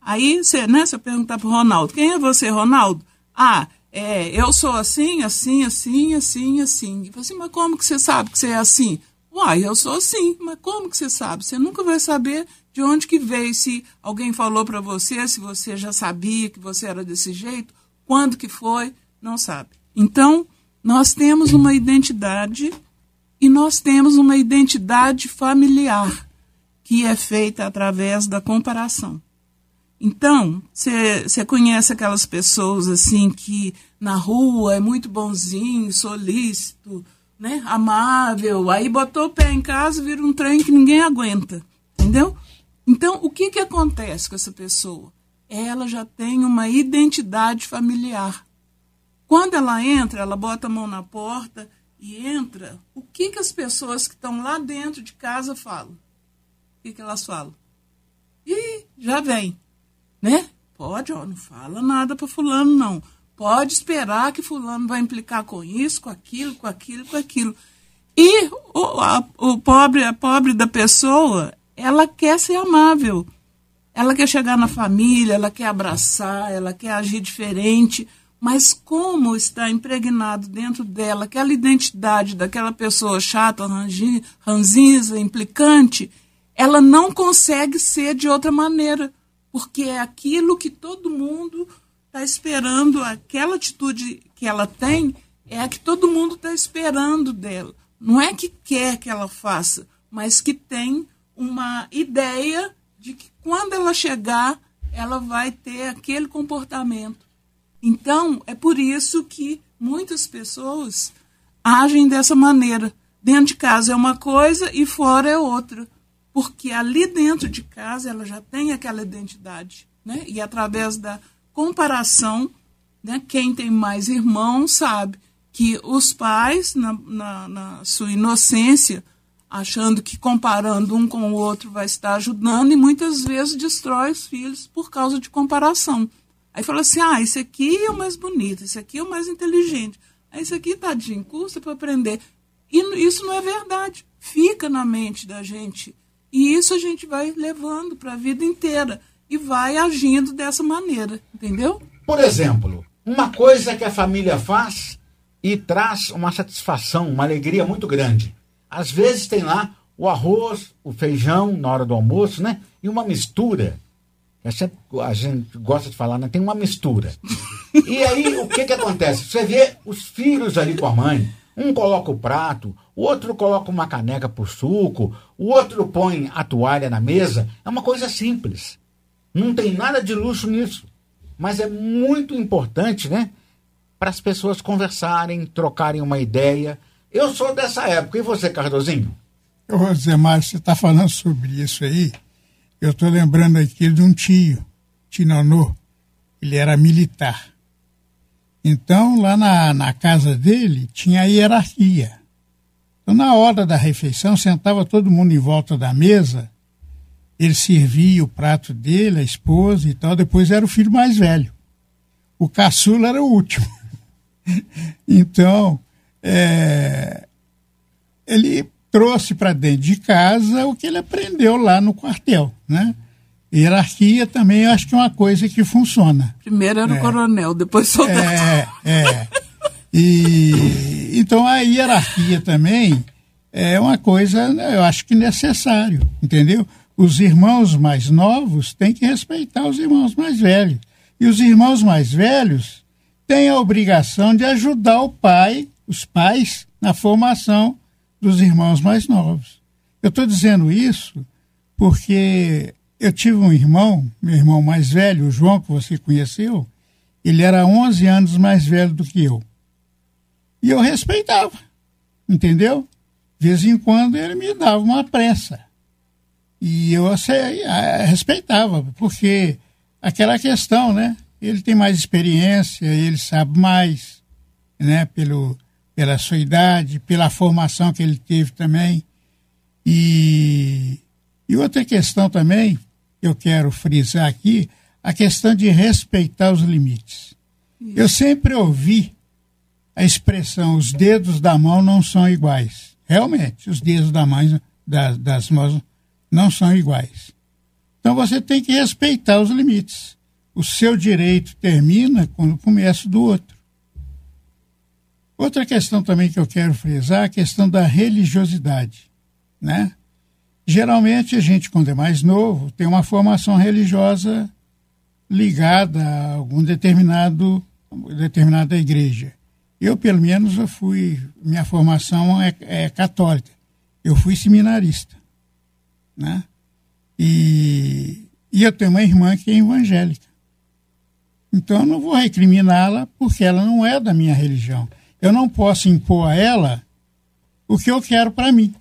Aí, você, né, você perguntar para o Ronaldo, quem é você, Ronaldo? Ah, é, eu sou assim, assim, assim, assim, assim. E você, mas como que você sabe que você é assim? Uai, eu sou assim, mas como que você sabe? Você nunca vai saber de onde que veio, se alguém falou para você, se você já sabia que você era desse jeito, quando que foi, não sabe. Então, nós temos uma identidade e nós temos uma identidade familiar que é feita através da comparação. Então, você conhece aquelas pessoas assim que na rua é muito bonzinho, solícito, né, amável, aí botou o pé em casa, vira um trem que ninguém aguenta, entendeu? Então, o que, que acontece com essa pessoa? Ela já tem uma identidade familiar. Quando ela entra, ela bota a mão na porta e entra, o que, que as pessoas que estão lá dentro de casa falam? O que, que elas falam? E já vem né? Pode, ó, não fala nada para fulano, não. Pode esperar que fulano vai implicar com isso, com aquilo, com aquilo, com aquilo. E o, a, o pobre, a pobre da pessoa, ela quer ser amável. Ela quer chegar na família, ela quer abraçar, ela quer agir diferente. Mas como está impregnado dentro dela aquela identidade daquela pessoa chata, ranzinza, implicante, ela não consegue ser de outra maneira porque é aquilo que todo mundo está esperando, aquela atitude que ela tem é a que todo mundo está esperando dela. Não é que quer que ela faça, mas que tem uma ideia de que quando ela chegar, ela vai ter aquele comportamento. Então, é por isso que muitas pessoas agem dessa maneira. Dentro de casa é uma coisa e fora é outra porque ali dentro de casa ela já tem aquela identidade, né? E através da comparação, né, quem tem mais irmãos sabe que os pais, na, na, na sua inocência, achando que comparando um com o outro vai estar ajudando, e muitas vezes destrói os filhos por causa de comparação. Aí fala assim: ah, esse aqui é o mais bonito, esse aqui é o mais inteligente, aí esse aqui, tadinho, custa para aprender. E isso não é verdade. Fica na mente da gente e isso a gente vai levando para a vida inteira e vai agindo dessa maneira, entendeu? Por exemplo, uma coisa que a família faz e traz uma satisfação, uma alegria muito grande. Às vezes tem lá o arroz, o feijão na hora do almoço, né? E uma mistura. É sempre, a gente gosta de falar, né? Tem uma mistura. E aí, o que que acontece? Você vê os filhos ali com a mãe, um coloca o prato, o outro coloca uma caneca por suco, o outro põe a toalha na mesa. É uma coisa simples. Não tem nada de luxo nisso. Mas é muito importante, né? Para as pessoas conversarem, trocarem uma ideia. Eu sou dessa época. E você, Cardozinho? Ô, Mário, você está falando sobre isso aí. Eu estou lembrando aqui de um tio, Tinonô. Ele era militar. Então, lá na, na casa dele, tinha hierarquia. Então, na hora da refeição, sentava todo mundo em volta da mesa, ele servia o prato dele, a esposa e tal, depois era o filho mais velho. O caçula era o último. então, é, ele trouxe para dentro de casa o que ele aprendeu lá no quartel, né? Hierarquia também eu acho que é uma coisa que funciona. Primeiro era é. o coronel, depois soldado. É, é. E, então a hierarquia também é uma coisa, eu acho que necessário, entendeu? Os irmãos mais novos têm que respeitar os irmãos mais velhos. E os irmãos mais velhos têm a obrigação de ajudar o pai, os pais, na formação dos irmãos mais novos. Eu estou dizendo isso porque eu tive um irmão, meu irmão mais velho, o João, que você conheceu, ele era 11 anos mais velho do que eu. E eu respeitava, entendeu? De vez em quando ele me dava uma pressa. E eu respeitava, porque aquela questão, né? Ele tem mais experiência, ele sabe mais, né, pelo, pela sua idade, pela formação que ele teve também. E, e outra questão também, eu quero frisar aqui, a questão de respeitar os limites. Eu sempre ouvi a expressão os dedos da mão não são iguais. Realmente, os dedos da mão, das, das mãos não são iguais. Então você tem que respeitar os limites. O seu direito termina quando começa do outro. Outra questão também que eu quero frisar é a questão da religiosidade, né? Geralmente a gente, quando é mais novo, tem uma formação religiosa ligada a algum determinado determinada igreja. Eu, pelo menos, eu fui, minha formação é, é católica. Eu fui seminarista, né? E, e eu tenho uma irmã que é evangélica. Então eu não vou recriminá-la porque ela não é da minha religião. Eu não posso impor a ela o que eu quero para mim.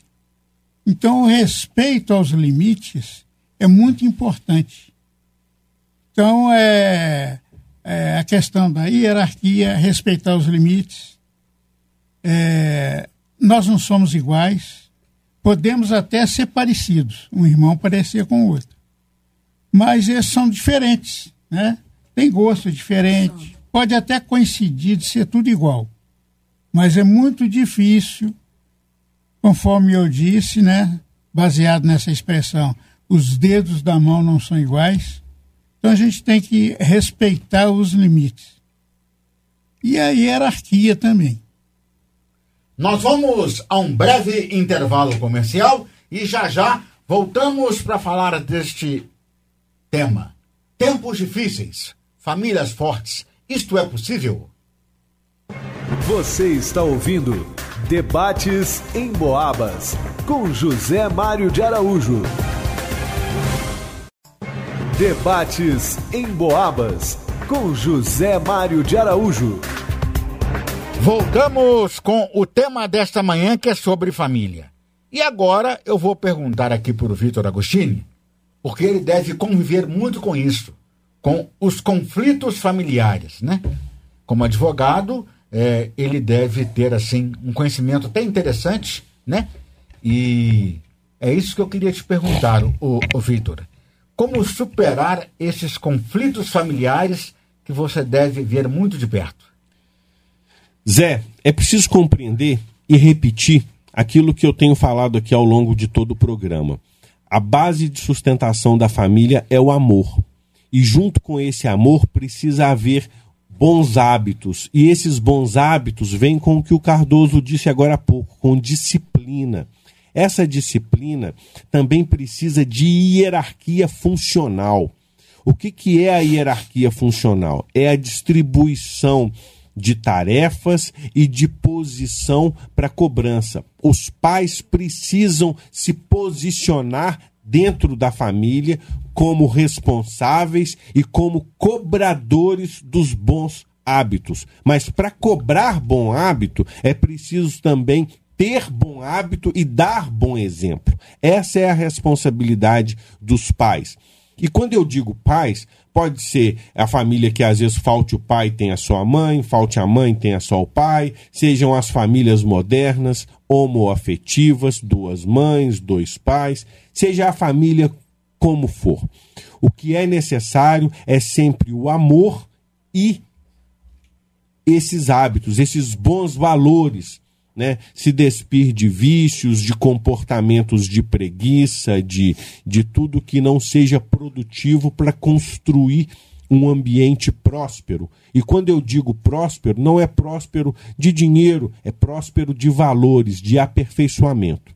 Então o respeito aos limites é muito importante. Então é, é a questão da hierarquia, respeitar os limites. É, nós não somos iguais, podemos até ser parecidos, um irmão parecer com o outro, mas eles são diferentes, né? tem gosto diferente, pode até coincidir de ser tudo igual, mas é muito difícil, conforme eu disse, né, baseado nessa expressão, os dedos da mão não são iguais, então a gente tem que respeitar os limites. E a hierarquia também. Nós vamos a um breve intervalo comercial e já já voltamos para falar deste tema. Tempos difíceis famílias fortes. Isto é possível? Você está ouvindo Debates em Boabas com José Mário de Araújo. Debates em Boabas com José Mário de Araújo. Voltamos com o tema desta manhã que é sobre família. E agora eu vou perguntar aqui para o Vitor Agostini, porque ele deve conviver muito com isso com os conflitos familiares, né? Como advogado, é, ele deve ter assim um conhecimento até interessante, né? E é isso que eu queria te perguntar, o, o Vitor. Como superar esses conflitos familiares que você deve ver muito de perto? Zé, é preciso compreender e repetir aquilo que eu tenho falado aqui ao longo de todo o programa. A base de sustentação da família é o amor. E junto com esse amor precisa haver bons hábitos. E esses bons hábitos vêm com o que o Cardoso disse agora há pouco, com disciplina. Essa disciplina também precisa de hierarquia funcional. O que, que é a hierarquia funcional? É a distribuição de tarefas e de posição para cobrança. Os pais precisam se posicionar dentro da família como responsáveis e como cobradores dos bons hábitos. Mas para cobrar bom hábito é preciso também ter bom hábito e dar bom exemplo. Essa é a responsabilidade dos pais. E quando eu digo pais, pode ser a família que às vezes falte o pai tem a sua mãe, falte a mãe tem a só o pai, sejam as famílias modernas, homoafetivas, duas mães, dois pais, seja a família como for. O que é necessário é sempre o amor e esses hábitos, esses bons valores, né? Se despir de vícios, de comportamentos de preguiça, de, de tudo que não seja produtivo para construir um ambiente próspero. E quando eu digo próspero, não é próspero de dinheiro, é próspero de valores, de aperfeiçoamento.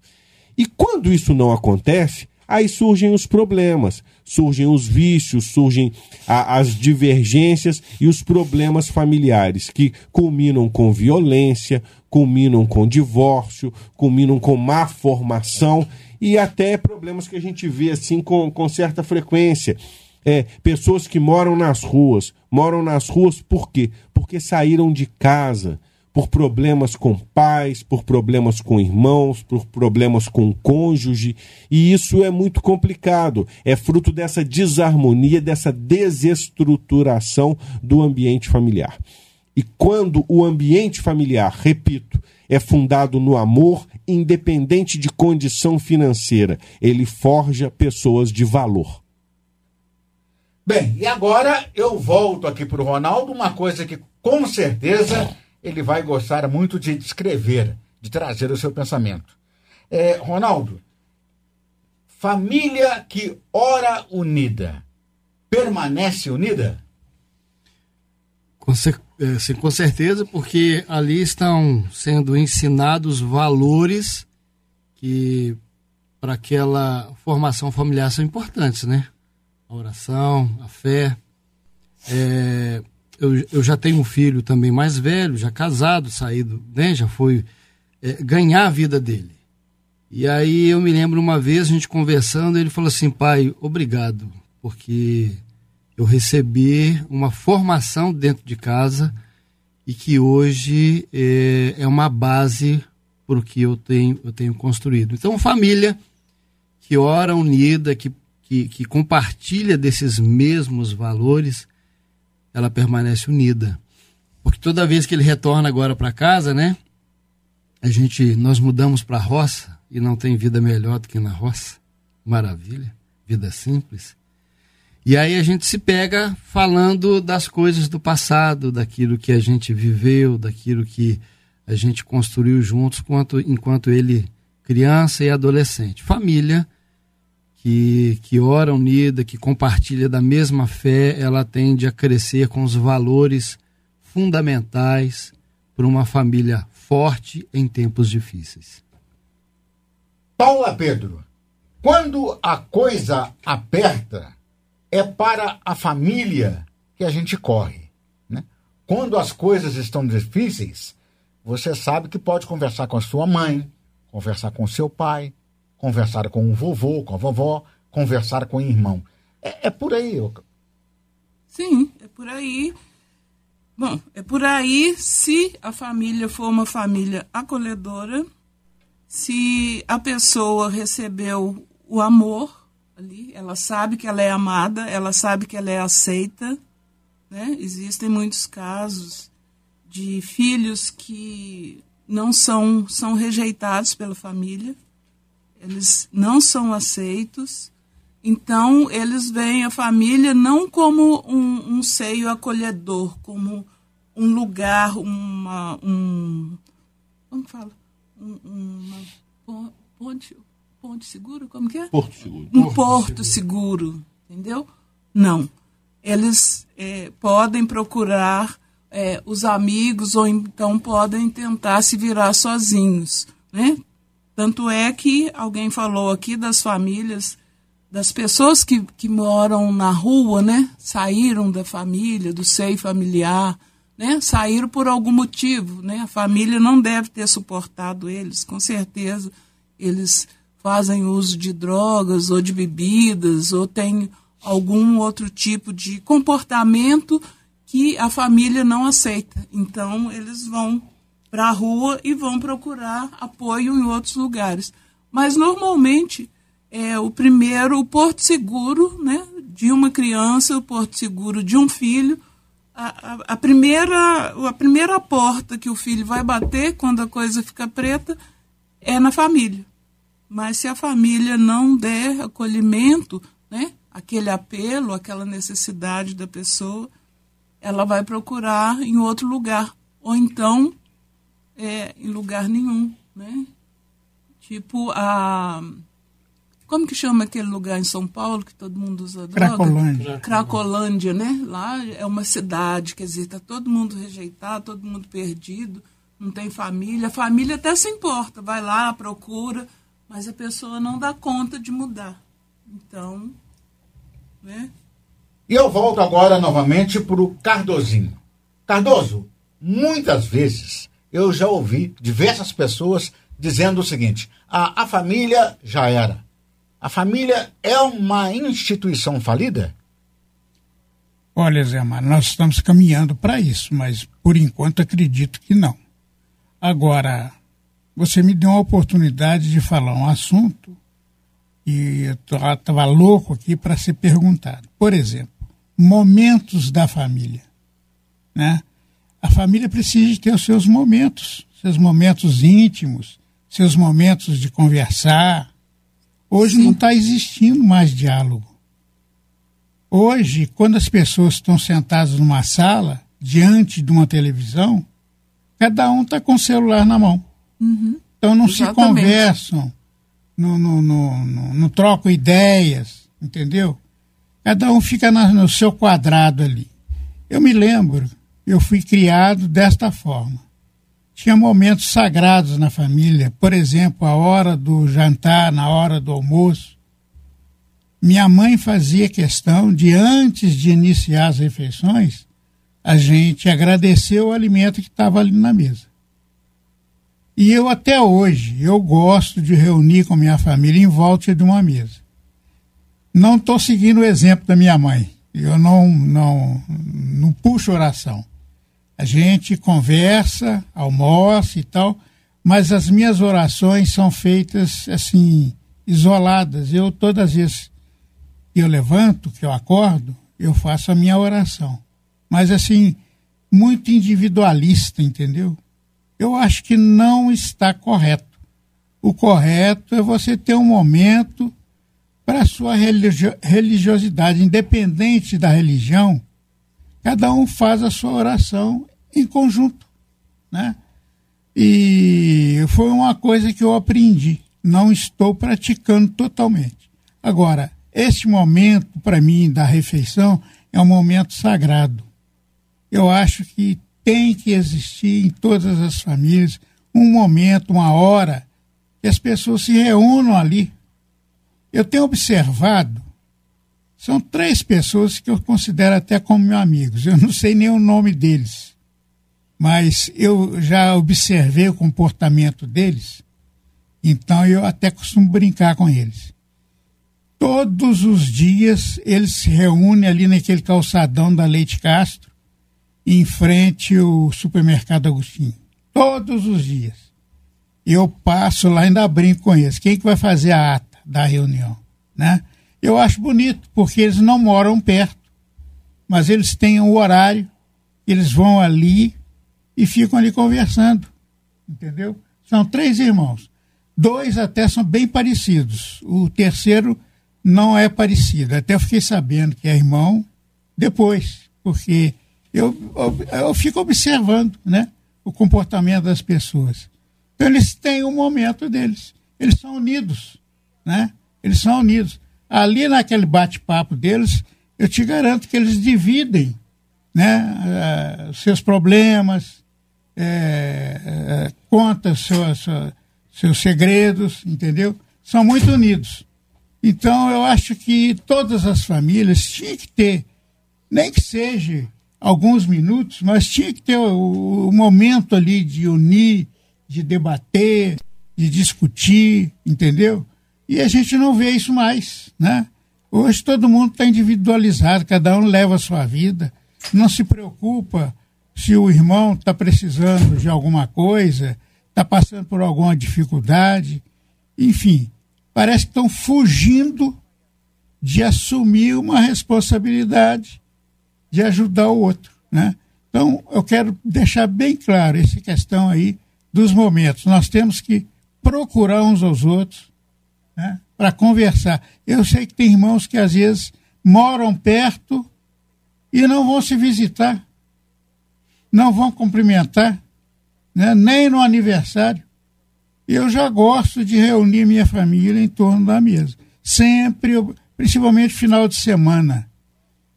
E quando isso não acontece, aí surgem os problemas, surgem os vícios, surgem a, as divergências e os problemas familiares que culminam com violência, culminam com divórcio, culminam com má formação e até problemas que a gente vê assim com, com certa frequência. É, pessoas que moram nas ruas. Moram nas ruas por quê? Porque saíram de casa por problemas com pais, por problemas com irmãos, por problemas com cônjuge, e isso é muito complicado. É fruto dessa desarmonia, dessa desestruturação do ambiente familiar. E quando o ambiente familiar, repito, é fundado no amor, independente de condição financeira, ele forja pessoas de valor. Bem, e agora eu volto aqui para o Ronaldo, uma coisa que com certeza ele vai gostar muito de descrever, de trazer o seu pensamento. É, Ronaldo, família que ora unida, permanece unida? Com, é, sim, com certeza, porque ali estão sendo ensinados valores que para aquela formação familiar são importantes, né? A oração, a fé. É, eu, eu já tenho um filho também mais velho, já casado, saído, né? Já foi é, ganhar a vida dele. E aí eu me lembro uma vez a gente conversando, ele falou assim, pai, obrigado, porque eu recebi uma formação dentro de casa e que hoje é, é uma base para o que eu tenho, eu tenho construído. Então, família que ora unida, que, que, que compartilha desses mesmos valores, ela permanece unida. Porque toda vez que ele retorna agora para casa, né? A gente, nós mudamos para a roça e não tem vida melhor do que na roça. Maravilha, vida simples. E aí a gente se pega falando das coisas do passado, daquilo que a gente viveu, daquilo que a gente construiu juntos enquanto, ele criança e adolescente. Família que, que ora unida, que compartilha da mesma fé, ela tende a crescer com os valores fundamentais para uma família forte em tempos difíceis. Paula Pedro, quando a coisa aperta, é para a família que a gente corre. Né? Quando as coisas estão difíceis, você sabe que pode conversar com a sua mãe, conversar com seu pai, conversar com o vovô, com a vovó, conversar com o irmão. É, é por aí. Sim, é por aí. Bom, é por aí se a família for uma família acolhedora, se a pessoa recebeu o amor ali, ela sabe que ela é amada, ela sabe que ela é aceita. Né? Existem muitos casos de filhos que não são, são rejeitados pela família, eles não são aceitos, então eles veem a família não como um, um seio acolhedor, como um lugar, uma, um, como fala, um, uma ponte, ponte seguro, como que é? Porto seguro. Um porto, porto seguro. seguro. entendeu? Não. Eles é, podem procurar é, os amigos ou então podem tentar se virar sozinhos, né? Tanto é que alguém falou aqui das famílias, das pessoas que, que moram na rua, né? Saíram da família, do seio familiar, né? Saíram por algum motivo, né? A família não deve ter suportado eles, com certeza. Eles fazem uso de drogas ou de bebidas ou têm algum outro tipo de comportamento que a família não aceita. Então, eles vão para a rua e vão procurar apoio em outros lugares. Mas, normalmente, é o primeiro, o porto seguro né, de uma criança, o porto seguro de um filho, a, a, a, primeira, a primeira porta que o filho vai bater quando a coisa fica preta é na família. Mas se a família não der acolhimento, né, aquele apelo, aquela necessidade da pessoa, ela vai procurar em outro lugar. Ou então é, em lugar nenhum. Né? Tipo a. Como que chama aquele lugar em São Paulo que todo mundo usa droga? Cracolândia. Cracolândia, né? Lá é uma cidade, quer dizer, está todo mundo rejeitado, todo mundo perdido, não tem família. A família até se importa, vai lá, procura, mas a pessoa não dá conta de mudar. Então, né? E eu volto agora novamente para o Cardozinho. Cardoso, muitas vezes eu já ouvi diversas pessoas dizendo o seguinte: a, a família já era. A família é uma instituição falida? Olha, Zé Mar, nós estamos caminhando para isso, mas por enquanto acredito que não. Agora, você me deu uma oportunidade de falar um assunto e eu estava louco aqui para ser perguntado. Por exemplo, momentos da família. Né? a família precisa ter os seus momentos, seus momentos íntimos, seus momentos de conversar. Hoje Sim. não está existindo mais diálogo. Hoje, quando as pessoas estão sentadas numa sala, diante de uma televisão, cada um está com o celular na mão. Uhum. Então não Exatamente. se conversam, não, não, não, não, trocam ideias, entendeu? Cada um fica na, no seu quadrado ali. Eu me lembro, eu fui criado desta forma. Tinha momentos sagrados na família, por exemplo, a hora do jantar, na hora do almoço. Minha mãe fazia questão de, antes de iniciar as refeições, a gente agradecer o alimento que estava ali na mesa. E eu até hoje, eu gosto de reunir com minha família em volta de uma mesa. Não estou seguindo o exemplo da minha mãe. Eu não, não, não puxo oração. A gente conversa, almoça e tal, mas as minhas orações são feitas assim, isoladas. Eu, todas as vezes que eu levanto, que eu acordo, eu faço a minha oração. Mas assim, muito individualista, entendeu? Eu acho que não está correto. O correto é você ter um momento para a sua religio religiosidade, independente da religião, cada um faz a sua oração em conjunto, né? E foi uma coisa que eu aprendi. Não estou praticando totalmente. Agora, este momento, para mim, da refeição, é um momento sagrado. Eu acho que tem que existir em todas as famílias um momento, uma hora, que as pessoas se reúnam ali eu tenho observado, são três pessoas que eu considero até como meus amigos. Eu não sei nem o nome deles, mas eu já observei o comportamento deles, então eu até costumo brincar com eles. Todos os dias eles se reúnem ali naquele calçadão da Leite Castro, em frente ao supermercado Agostinho. Todos os dias. Eu passo lá ainda brinco com eles. Quem que vai fazer a ata? da reunião. Né? Eu acho bonito, porque eles não moram perto, mas eles têm um horário, eles vão ali e ficam ali conversando. Entendeu? São três irmãos. Dois até são bem parecidos. O terceiro não é parecido. Até fiquei sabendo que é irmão depois, porque eu, eu, eu fico observando né, o comportamento das pessoas. Então eles têm um momento deles. Eles são unidos né? Eles são unidos. Ali naquele bate-papo deles, eu te garanto que eles dividem né, uh, seus problemas, é, é, contam seus, seus segredos, entendeu? São muito unidos. Então, eu acho que todas as famílias tinham que ter, nem que seja alguns minutos, mas tinha que ter o, o momento ali de unir, de debater, de discutir, entendeu? E a gente não vê isso mais, né? Hoje todo mundo está individualizado, cada um leva a sua vida, não se preocupa se o irmão está precisando de alguma coisa, está passando por alguma dificuldade, enfim, parece que estão fugindo de assumir uma responsabilidade de ajudar o outro, né? Então, eu quero deixar bem claro essa questão aí dos momentos. Nós temos que procurar uns aos outros, né, para conversar. Eu sei que tem irmãos que às vezes moram perto e não vão se visitar, não vão cumprimentar, né, nem no aniversário. Eu já gosto de reunir minha família em torno da mesa. Sempre, principalmente final de semana.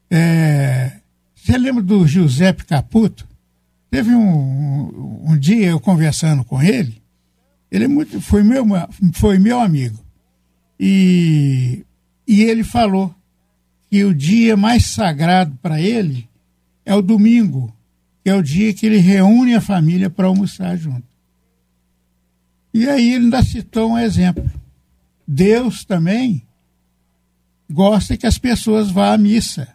É, você lembra do Giuseppe Caputo? Teve um, um, dia eu conversando com ele, ele é muito, foi, meu, foi meu amigo. E, e ele falou que o dia mais sagrado para ele é o domingo, que é o dia que ele reúne a família para almoçar junto. E aí ele ainda citou um exemplo. Deus também gosta que as pessoas vá à missa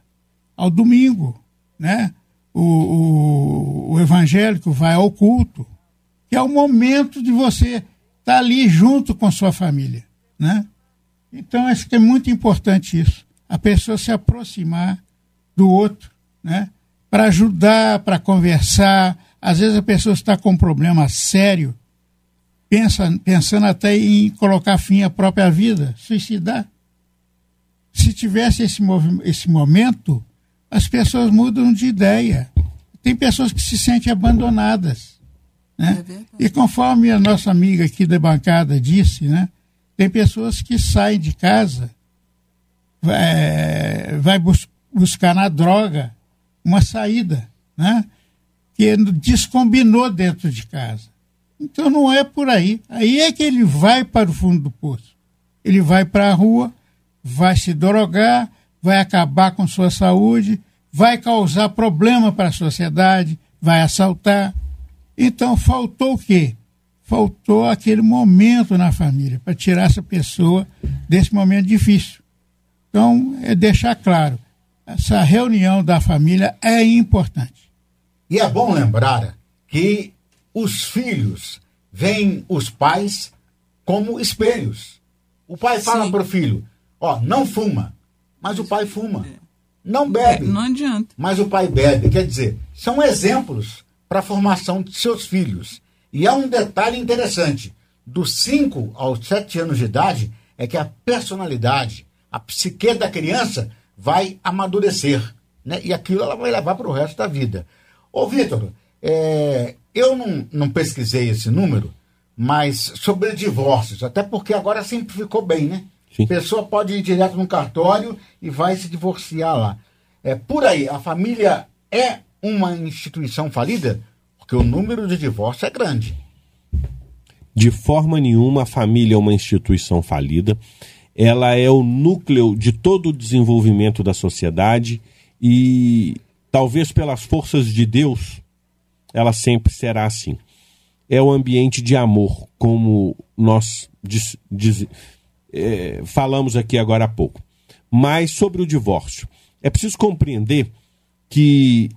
ao domingo, né? O, o, o evangélico vai ao culto, que é o momento de você estar tá ali junto com sua família, né? Então, acho que é muito importante isso, a pessoa se aproximar do outro, né? para ajudar, para conversar. Às vezes a pessoa está com um problema sério, pensa, pensando até em colocar fim à própria vida, suicidar. Se tivesse esse, esse momento, as pessoas mudam de ideia. Tem pessoas que se sentem abandonadas. Né? É e conforme a nossa amiga aqui da bancada disse, né? tem pessoas que saem de casa, vai, vai bus buscar na droga uma saída, né? que descombinou dentro de casa. Então não é por aí. Aí é que ele vai para o fundo do poço. Ele vai para a rua, vai se drogar, vai acabar com sua saúde, vai causar problema para a sociedade, vai assaltar. Então faltou o quê? Faltou aquele momento na família para tirar essa pessoa desse momento difícil. Então, é deixar claro, essa reunião da família é importante. E é bom lembrar que os filhos veem os pais como espelhos. O pai fala para o filho: Ó, não fuma. Mas o pai fuma. Não bebe. Não adianta. Mas o pai bebe. Quer dizer, são exemplos para a formação de seus filhos. E há um detalhe interessante: dos 5 aos 7 anos de idade, é que a personalidade, a psique da criança vai amadurecer. Né? E aquilo ela vai levar para o resto da vida. Ô, Vitor, é, eu não, não pesquisei esse número, mas sobre divórcios, até porque agora simplificou bem, né? Sim. Pessoa pode ir direto no cartório e vai se divorciar lá. É, por aí, a família é uma instituição falida? Porque o número de divórcios é grande. De forma nenhuma, a família é uma instituição falida. Ela é o núcleo de todo o desenvolvimento da sociedade e, talvez pelas forças de Deus, ela sempre será assim. É o ambiente de amor, como nós diz, diz, é, falamos aqui agora há pouco. Mas sobre o divórcio, é preciso compreender que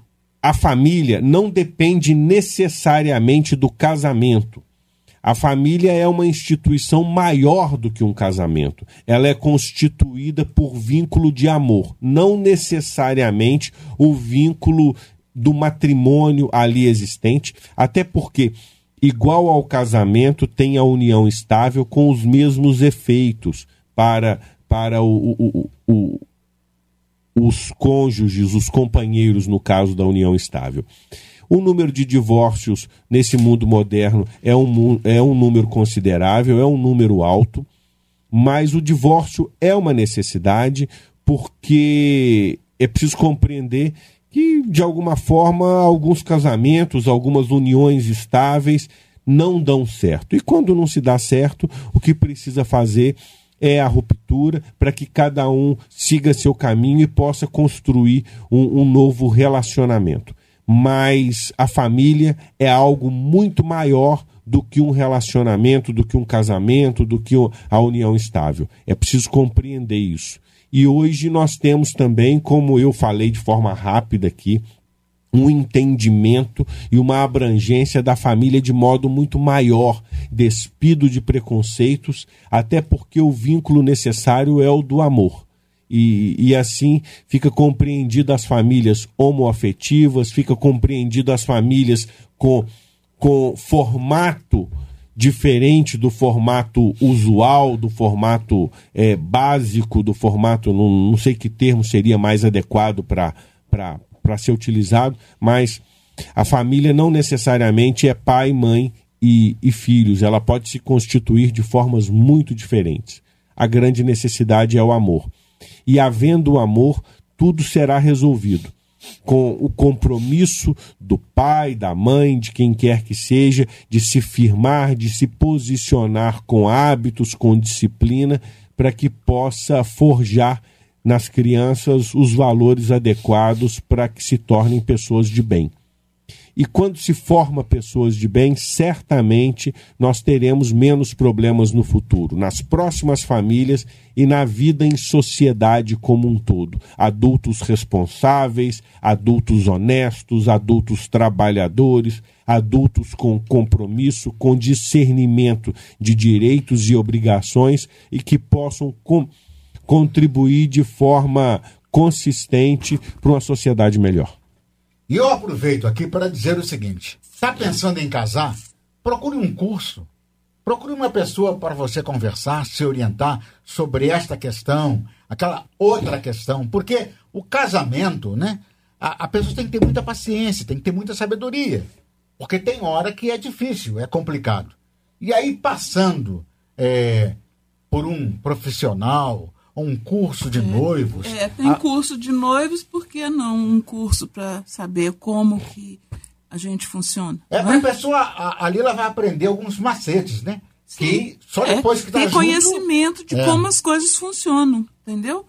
a família não depende necessariamente do casamento. A família é uma instituição maior do que um casamento. Ela é constituída por vínculo de amor, não necessariamente o vínculo do matrimônio ali existente, até porque igual ao casamento, tem a união estável com os mesmos efeitos para, para o, o, o, os cônjuges, os companheiros, no caso da união estável. O número de divórcios nesse mundo moderno é um, é um número considerável, é um número alto, mas o divórcio é uma necessidade porque é preciso compreender que, de alguma forma, alguns casamentos, algumas uniões estáveis não dão certo. E quando não se dá certo, o que precisa fazer é a ruptura para que cada um siga seu caminho e possa construir um, um novo relacionamento. Mas a família é algo muito maior do que um relacionamento, do que um casamento, do que a união estável. É preciso compreender isso. E hoje nós temos também, como eu falei de forma rápida aqui, um entendimento e uma abrangência da família de modo muito maior, despido de preconceitos, até porque o vínculo necessário é o do amor. E, e assim fica compreendido as famílias homoafetivas, fica compreendido as famílias com, com formato diferente do formato usual, do formato é, básico, do formato, não, não sei que termo seria mais adequado para ser utilizado, mas a família não necessariamente é pai, mãe e, e filhos, ela pode se constituir de formas muito diferentes. A grande necessidade é o amor. E havendo o amor, tudo será resolvido com o compromisso do pai, da mãe, de quem quer que seja, de se firmar, de se posicionar com hábitos, com disciplina, para que possa forjar nas crianças os valores adequados para que se tornem pessoas de bem. E quando se forma pessoas de bem, certamente nós teremos menos problemas no futuro, nas próximas famílias e na vida em sociedade como um todo. Adultos responsáveis, adultos honestos, adultos trabalhadores, adultos com compromisso, com discernimento de direitos e obrigações e que possam com, contribuir de forma consistente para uma sociedade melhor. E eu aproveito aqui para dizer o seguinte: está pensando em casar? Procure um curso. Procure uma pessoa para você conversar, se orientar sobre esta questão, aquela outra questão, porque o casamento, né? A, a pessoa tem que ter muita paciência, tem que ter muita sabedoria, porque tem hora que é difícil, é complicado. E aí, passando é, por um profissional, um curso de É, noivos. É, tem a- curso de noivos, por que não um curso para saber como que a gente funciona? É, não a pessoa a- ali ela vai aprender alguns macetes, né? Que só É, depois que tá tem junto, conhecimento de É. como as coisas funcionam, entendeu?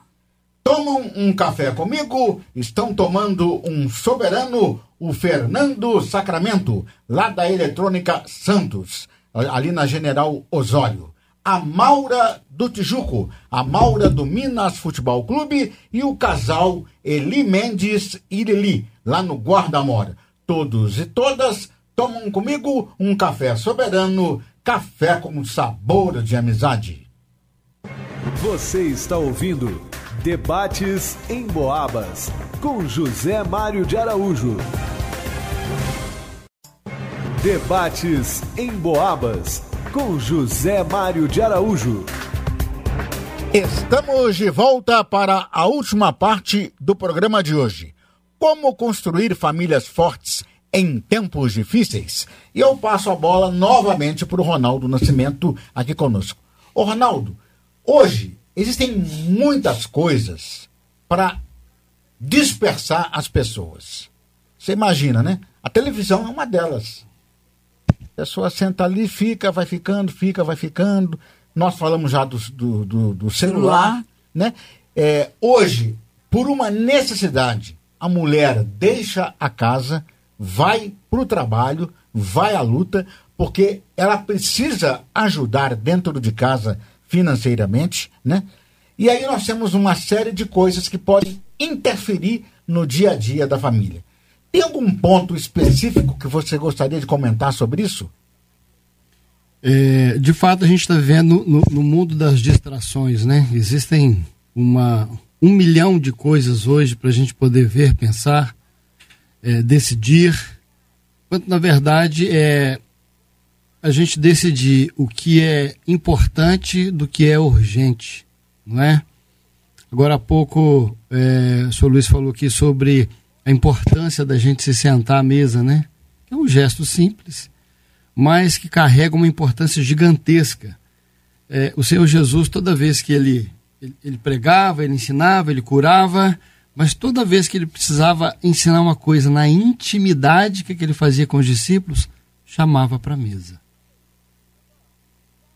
Tomam um café comigo, estão tomando um soberano, o Fernando Sacramento, lá da Eletrônica Santos, ali na General Osório. A Maura do Tijuco, a Maura do Minas Futebol Clube e o casal Eli Mendes e Lili, lá no Guarda-Mora. Todos e todas tomam comigo um café soberano, café com sabor de amizade. Você está ouvindo Debates em Boabas com José Mário de Araújo. Debates em Boabas com José Mário de Araújo. Estamos de volta para a última parte do programa de hoje. Como construir famílias fortes em tempos difíceis? E eu passo a bola novamente para o Ronaldo Nascimento aqui conosco. Ô Ronaldo, hoje existem muitas coisas para dispersar as pessoas. Você imagina, né? A televisão é uma delas. A pessoa senta ali, fica, vai ficando, fica, vai ficando. Nós falamos já do, do, do- do celular, né? É, hoje, por uma necessidade, a mulher deixa a casa, vai para o trabalho, vai à luta, porque ela precisa ajudar dentro de casa financeiramente, né? E aí nós temos uma série de coisas que podem interferir no dia a dia da família. Tem algum ponto específico que você gostaria de comentar sobre isso? É, de fato, a gente está vivendo no, no mundo das distrações, né? Existem uma, um milhão de coisas hoje para a gente poder ver, pensar, é, decidir, quanto na verdade é a gente decidir o que é importante do que é urgente, não é? Agora há pouco é, o senhor Luiz falou aqui sobre a importância da gente se sentar à mesa, né? É um gesto simples, mas que carrega uma importância gigantesca. É, o Senhor Jesus, toda vez que ele, ele, ele pregava, ele ensinava, ele curava, mas toda vez que ele precisava ensinar uma coisa na intimidade, que, que ele fazia com os discípulos? Chamava para a mesa.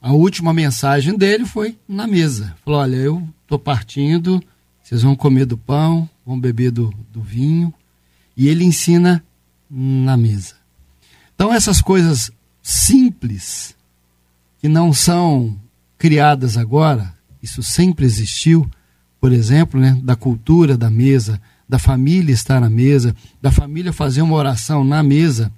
A última mensagem dele foi na mesa. Falou: Olha, eu estou partindo, vocês vão comer do pão, vão beber do, do vinho. E ele ensina na mesa. Então, essas coisas simples, que não são criadas agora, isso sempre existiu, por exemplo, né, da cultura da mesa, da família estar na mesa, da família fazer uma oração na mesa,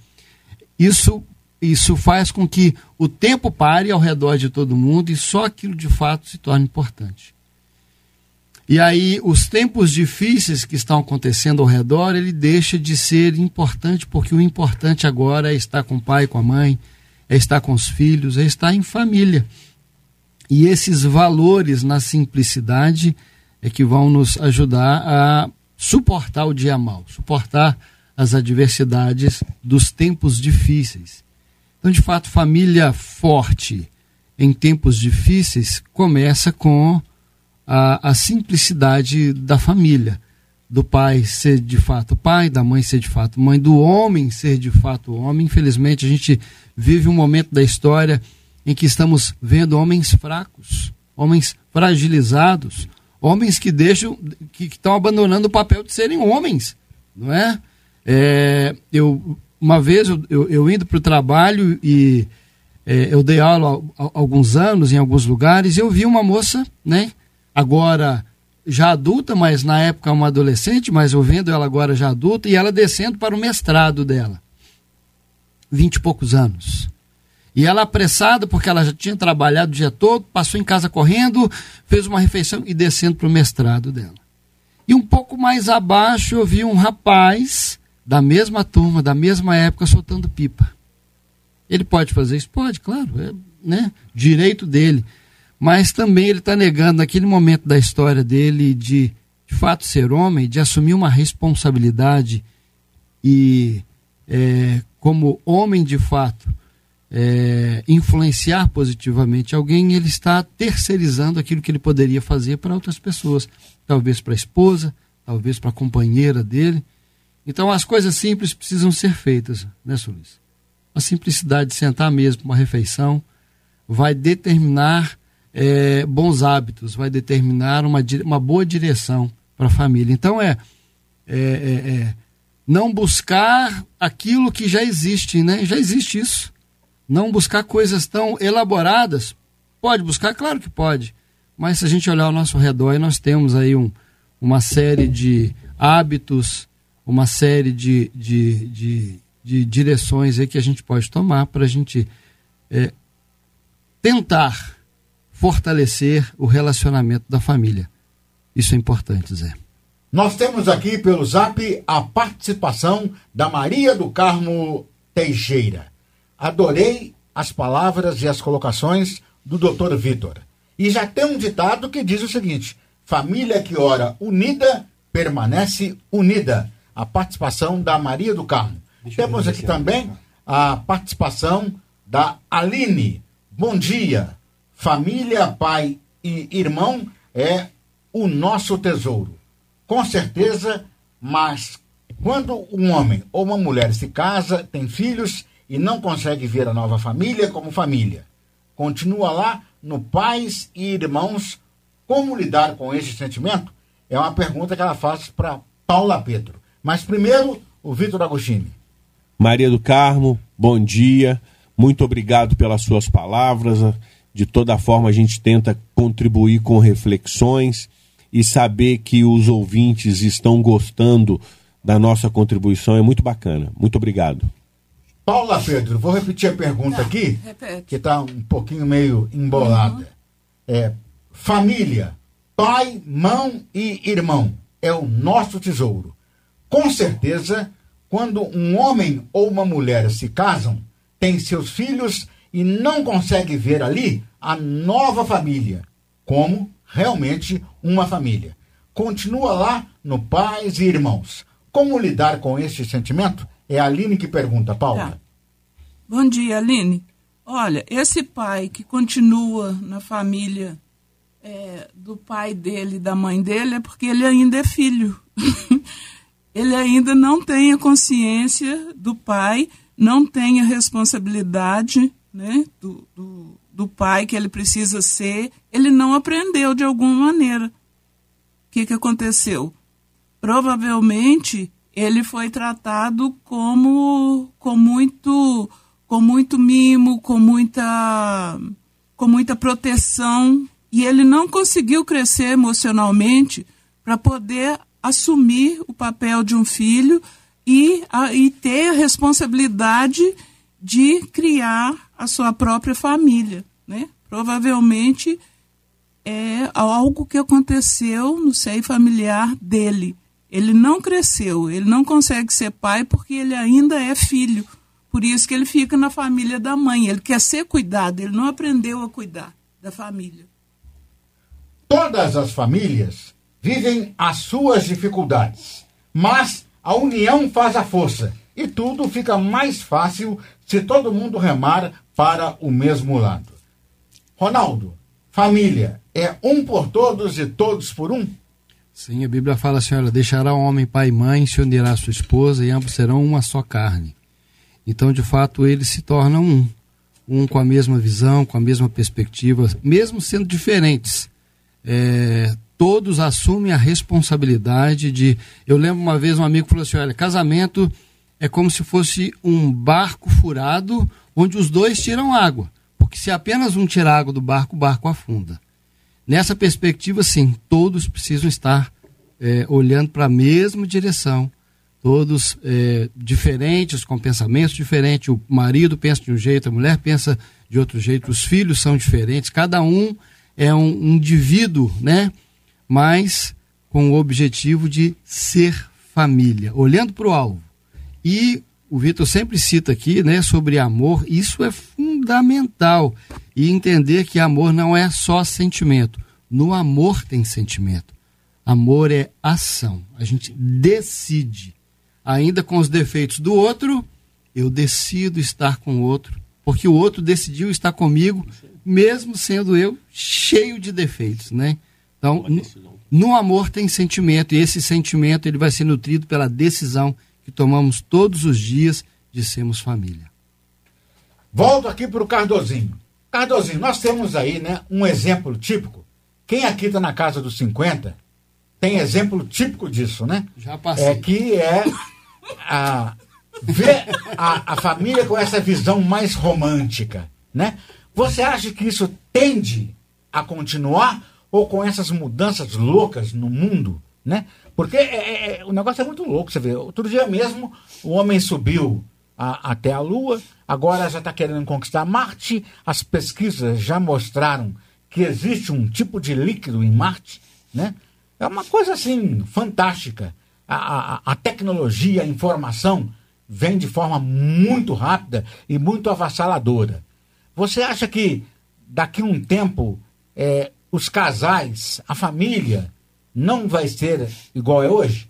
isso, isso faz com que o tempo pare ao redor de todo mundo e só aquilo de fato se torne importante. E aí, os tempos difíceis que estão acontecendo ao redor, ele deixa de ser importante, porque o importante agora é estar com o pai, com a mãe, é estar com os filhos, é estar em família. E esses valores na simplicidade é que vão nos ajudar a suportar o dia mal, suportar as adversidades dos tempos difíceis. Então, de fato, família forte em tempos difíceis começa com a, a simplicidade da família. Do pai ser de fato pai, da mãe ser de fato mãe, do homem ser de fato homem. Infelizmente, a gente vive um momento da história em que estamos vendo homens fracos, homens fragilizados, homens que deixam, que estão abandonando o papel de serem homens, não é? É, eu uma vez eu, eu, eu indo para o trabalho e é, eu dei aula há, há alguns anos em alguns lugares eu vi uma moça, né? Agora já adulta, mas na época uma adolescente, mas eu vendo ela agora já adulta e ela descendo para o mestrado dela, vinte e poucos anos. E ela apressada, porque ela já tinha trabalhado o dia todo, passou em casa correndo, fez uma refeição e descendo para o mestrado dela. E um pouco mais abaixo eu vi um rapaz da mesma turma, da mesma época, soltando pipa. Ele pode fazer isso? Pode, claro, é né, direito dele. Mas também ele está negando, naquele momento da história dele, de de fato ser homem, de assumir uma responsabilidade e, é, como homem de fato, é, influenciar positivamente alguém, ele está terceirizando aquilo que ele poderia fazer para outras pessoas, talvez para a esposa, talvez para a companheira dele. Então as coisas simples precisam ser feitas, né, Sulis? A simplicidade de sentar mesmo uma refeição vai determinar é, bons hábitos, vai determinar uma, uma boa direção para a família. Então é, é, é, é, não buscar aquilo que já existe, né? Já existe isso. Não buscar coisas tão elaboradas. Pode buscar, claro que pode. Mas se a gente olhar ao nosso redor, nós temos aí um, uma série de hábitos, uma série de, de, de, de direções aí que a gente pode tomar para a gente é, tentar fortalecer o relacionamento da família. Isso é importante, Zé. Nós temos aqui pelo zap a participação da Maria do Carmo Teixeira. Adorei as palavras e as colocações do doutor Vitor. E já tem um ditado que diz o seguinte: família que ora unida permanece unida. A participação da Maria do Carmo. Deixa Temos aqui também a participação da Aline. Bom dia. Família, pai e irmão é o nosso tesouro. Com certeza, mas quando um homem ou uma mulher se casa, tem filhos e não consegue ver a nova família como família, continua lá no pais e irmãos, como lidar com esse sentimento? É uma pergunta que ela faz para Paula Pedro. Mas primeiro, o Vitor Agostini. Maria do Carmo, bom dia. Muito obrigado pelas suas palavras. De toda forma, a gente tenta contribuir com reflexões e saber que os ouvintes estão gostando da nossa contribuição é muito bacana. Muito obrigado. Paula Pedro, vou repetir a pergunta tá, aqui, repete. que está um pouquinho meio embolada. Uhum. É, família, pai, mão e irmão é o nosso tesouro. Com certeza, quando um homem ou uma mulher se casam, tem seus filhos e não consegue ver ali a nova família, como realmente uma família. Continua lá no Pais e Irmãos. Como lidar com esse sentimento? É a Aline que pergunta, Paula. Tá. Bom dia, Aline. Olha, esse pai que continua na família é, do pai dele e da mãe dele é porque ele ainda é filho. ele ainda não tem a consciência do pai, não tem a responsabilidade né, do, do, do pai que ele precisa ser, ele não aprendeu de alguma maneira. O que, que aconteceu? Provavelmente ele foi tratado como com muito com muito mimo, com muita com muita proteção e ele não conseguiu crescer emocionalmente para poder assumir o papel de um filho e, a, e ter a responsabilidade de criar a sua própria família né? Provavelmente é algo que aconteceu no seio familiar dele. Ele não cresceu, ele não consegue ser pai porque ele ainda é filho. Por isso que ele fica na família da mãe. Ele quer ser cuidado, ele não aprendeu a cuidar da família. Todas as famílias vivem as suas dificuldades, mas a união faz a força e tudo fica mais fácil se todo mundo remar para o mesmo lado. Ronaldo, família é um por todos e todos por um? Sim, a Bíblia fala assim: olha, deixará o homem pai e mãe, se unirá a sua esposa, e ambos serão uma só carne. Então, de fato, eles se tornam um. Um com a mesma visão, com a mesma perspectiva, mesmo sendo diferentes. É, todos assumem a responsabilidade de. Eu lembro uma vez um amigo falou assim: olha, casamento é como se fosse um barco furado onde os dois tiram água porque se apenas um tirar água do barco, o barco afunda. Nessa perspectiva, sim, todos precisam estar é, olhando para a mesma direção, todos é, diferentes, com pensamentos diferentes. O marido pensa de um jeito, a mulher pensa de outro jeito, os filhos são diferentes, cada um é um indivíduo, né? Mas com o objetivo de ser família, olhando para o alvo. E o Vitor sempre cita aqui, né, sobre amor, isso é fundamental. E entender que amor não é só sentimento. No amor tem sentimento. Amor é ação. A gente decide. Ainda com os defeitos do outro, eu decido estar com o outro, porque o outro decidiu estar comigo, mesmo sendo eu cheio de defeitos, né? Então, no amor tem sentimento, e esse sentimento ele vai ser nutrido pela decisão que tomamos todos os dias de sermos família. Volto aqui para o Cardozinho. Cardozinho, nós temos aí né, um exemplo típico. Quem aqui está na casa dos 50 tem exemplo típico disso, né? Já passei. É que é a, ver a, a família com essa visão mais romântica, né? Você acha que isso tende a continuar ou com essas mudanças loucas no mundo, né? Porque é, é, é, o negócio é muito louco, você vê. Outro dia mesmo, o homem subiu a, até a Lua, agora já está querendo conquistar Marte. As pesquisas já mostraram que existe um tipo de líquido em Marte, né? É uma coisa assim fantástica. A, a, a tecnologia, a informação vem de forma muito rápida e muito avassaladora. Você acha que daqui a um tempo é, os casais, a família, não vai ser igual é hoje?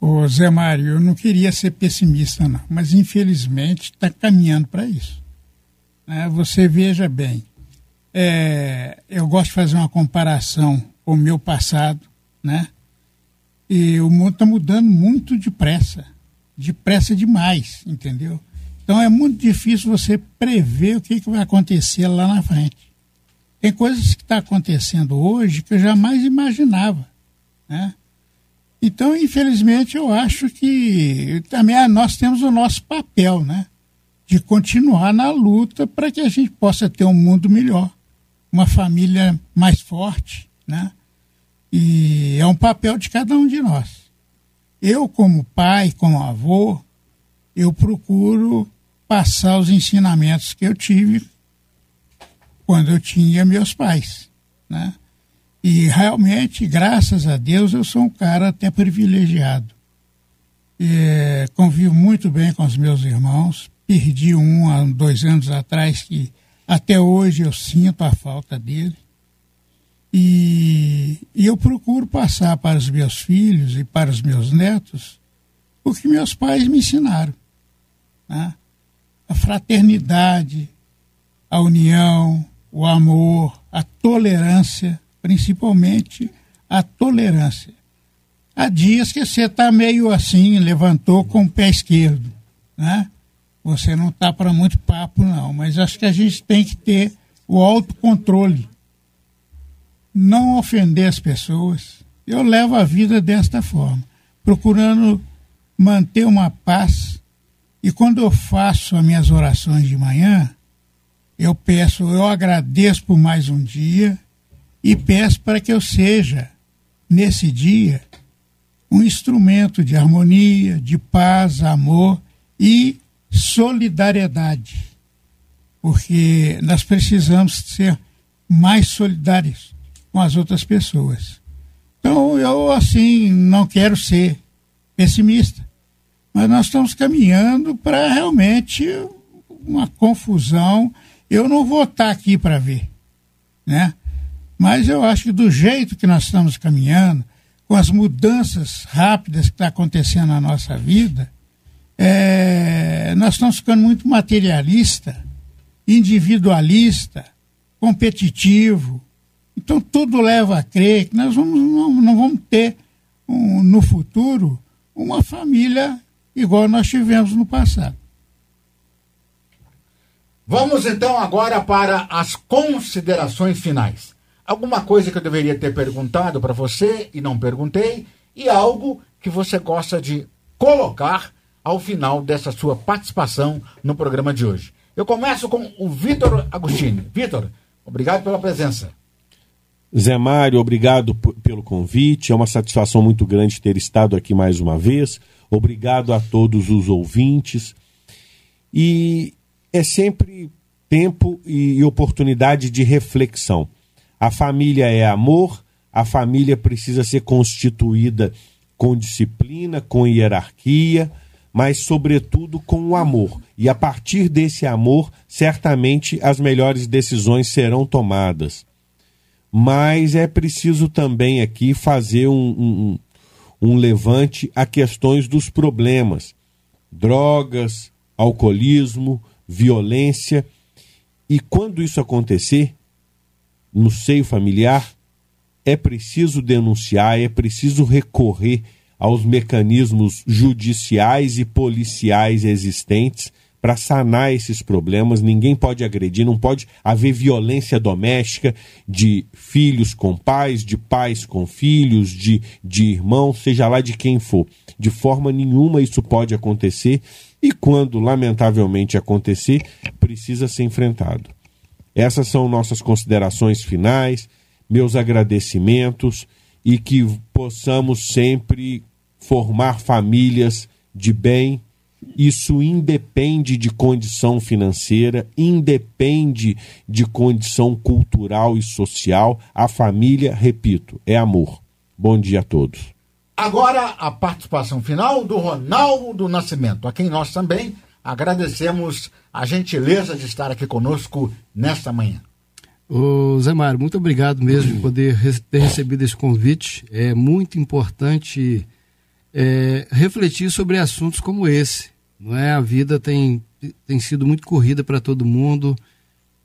Ô Zé Mário, eu não queria ser pessimista, não, mas infelizmente está caminhando para isso. É, você veja bem, é, eu gosto de fazer uma comparação com o meu passado, né? E o mundo está mudando muito depressa, depressa demais, entendeu? Então é muito difícil você prever o que, que vai acontecer lá na frente. Tem coisas que estão tá acontecendo hoje que eu jamais imaginava. Né? Então, infelizmente, eu acho que também nós temos o nosso papel, né? De continuar na luta para que a gente possa ter um mundo melhor, uma família mais forte, né? E é um papel de cada um de nós. Eu, como pai, como avô, eu procuro passar os ensinamentos que eu tive quando eu tinha meus pais, né? E realmente, graças a Deus, eu sou um cara até privilegiado. É, convivo muito bem com os meus irmãos. Perdi um há dois anos atrás que até hoje eu sinto a falta dele. E, e eu procuro passar para os meus filhos e para os meus netos o que meus pais me ensinaram. Né? A fraternidade, a união, o amor, a tolerância, principalmente a tolerância. Há dias que você está meio assim, levantou com o pé esquerdo, né? Você não está para muito papo, não, mas acho que a gente tem que ter o autocontrole. Não ofender as pessoas. Eu levo a vida desta forma, procurando manter uma paz. E quando eu faço as minhas orações de manhã, eu peço, eu agradeço por mais um dia e peço para que eu seja, nesse dia, um instrumento de harmonia, de paz, amor e solidariedade. Porque nós precisamos ser mais solidários com as outras pessoas. Então, eu, assim, não quero ser pessimista, mas nós estamos caminhando para realmente uma confusão eu não vou estar aqui para ver, né? Mas eu acho que do jeito que nós estamos caminhando, com as mudanças rápidas que está acontecendo na nossa vida, é, nós estamos ficando muito materialista, individualista, competitivo. Então tudo leva a crer que nós vamos, não, não vamos ter um, no futuro uma família igual nós tivemos no passado. Vamos então agora para as considerações finais. Alguma coisa que eu deveria ter perguntado para você e não perguntei, e algo que você gosta de colocar ao final dessa sua participação no programa de hoje. Eu começo com o Vitor Agostini. Vitor, obrigado pela presença. Zé Mário, obrigado pelo convite. É uma satisfação muito grande ter estado aqui mais uma vez. Obrigado a todos os ouvintes. E é sempre tempo e oportunidade de reflexão. A família é amor, a família precisa ser constituída com disciplina, com hierarquia, mas, sobretudo, com o amor. E a partir desse amor, certamente as melhores decisões serão tomadas. Mas é preciso também aqui fazer um, um, um levante a questões dos problemas: drogas, alcoolismo, violência. E quando isso acontecer, no seio familiar, é preciso denunciar, é preciso recorrer aos mecanismos judiciais e policiais existentes para sanar esses problemas. Ninguém pode agredir, não pode haver violência doméstica de filhos com pais, de pais com filhos, de, de irmãos, seja lá de quem for. De forma nenhuma isso pode acontecer e, quando lamentavelmente acontecer, precisa ser enfrentado. Essas são nossas considerações finais, meus agradecimentos e que possamos sempre formar famílias de bem. Isso independe de condição financeira, independe de condição cultural e social. A família, repito, é amor. Bom dia a todos. Agora a participação final do Ronaldo Nascimento, a quem nós também agradecemos a gentileza de estar aqui conosco nesta manhã. Ô Zé Mário, muito obrigado mesmo por poder ter recebido esse convite. É muito importante é, refletir sobre assuntos como esse. Não é? A vida tem, tem sido muito corrida para todo mundo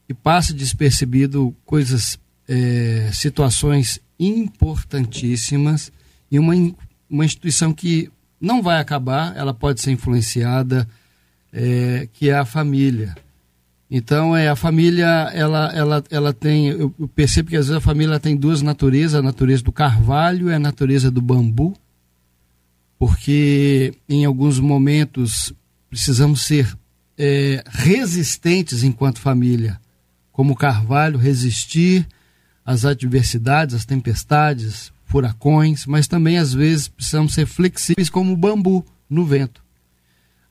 e passa despercebido coisas, é, situações importantíssimas e uma, uma instituição que não vai acabar, ela pode ser influenciada, é, que é a família. Então, é, a família, ela, ela, ela tem, eu percebo que às vezes a família tem duas naturezas, a natureza do carvalho e a natureza do bambu porque em alguns momentos precisamos ser é, resistentes enquanto família, como Carvalho, resistir às adversidades, às tempestades, furacões, mas também às vezes precisamos ser flexíveis como o bambu no vento.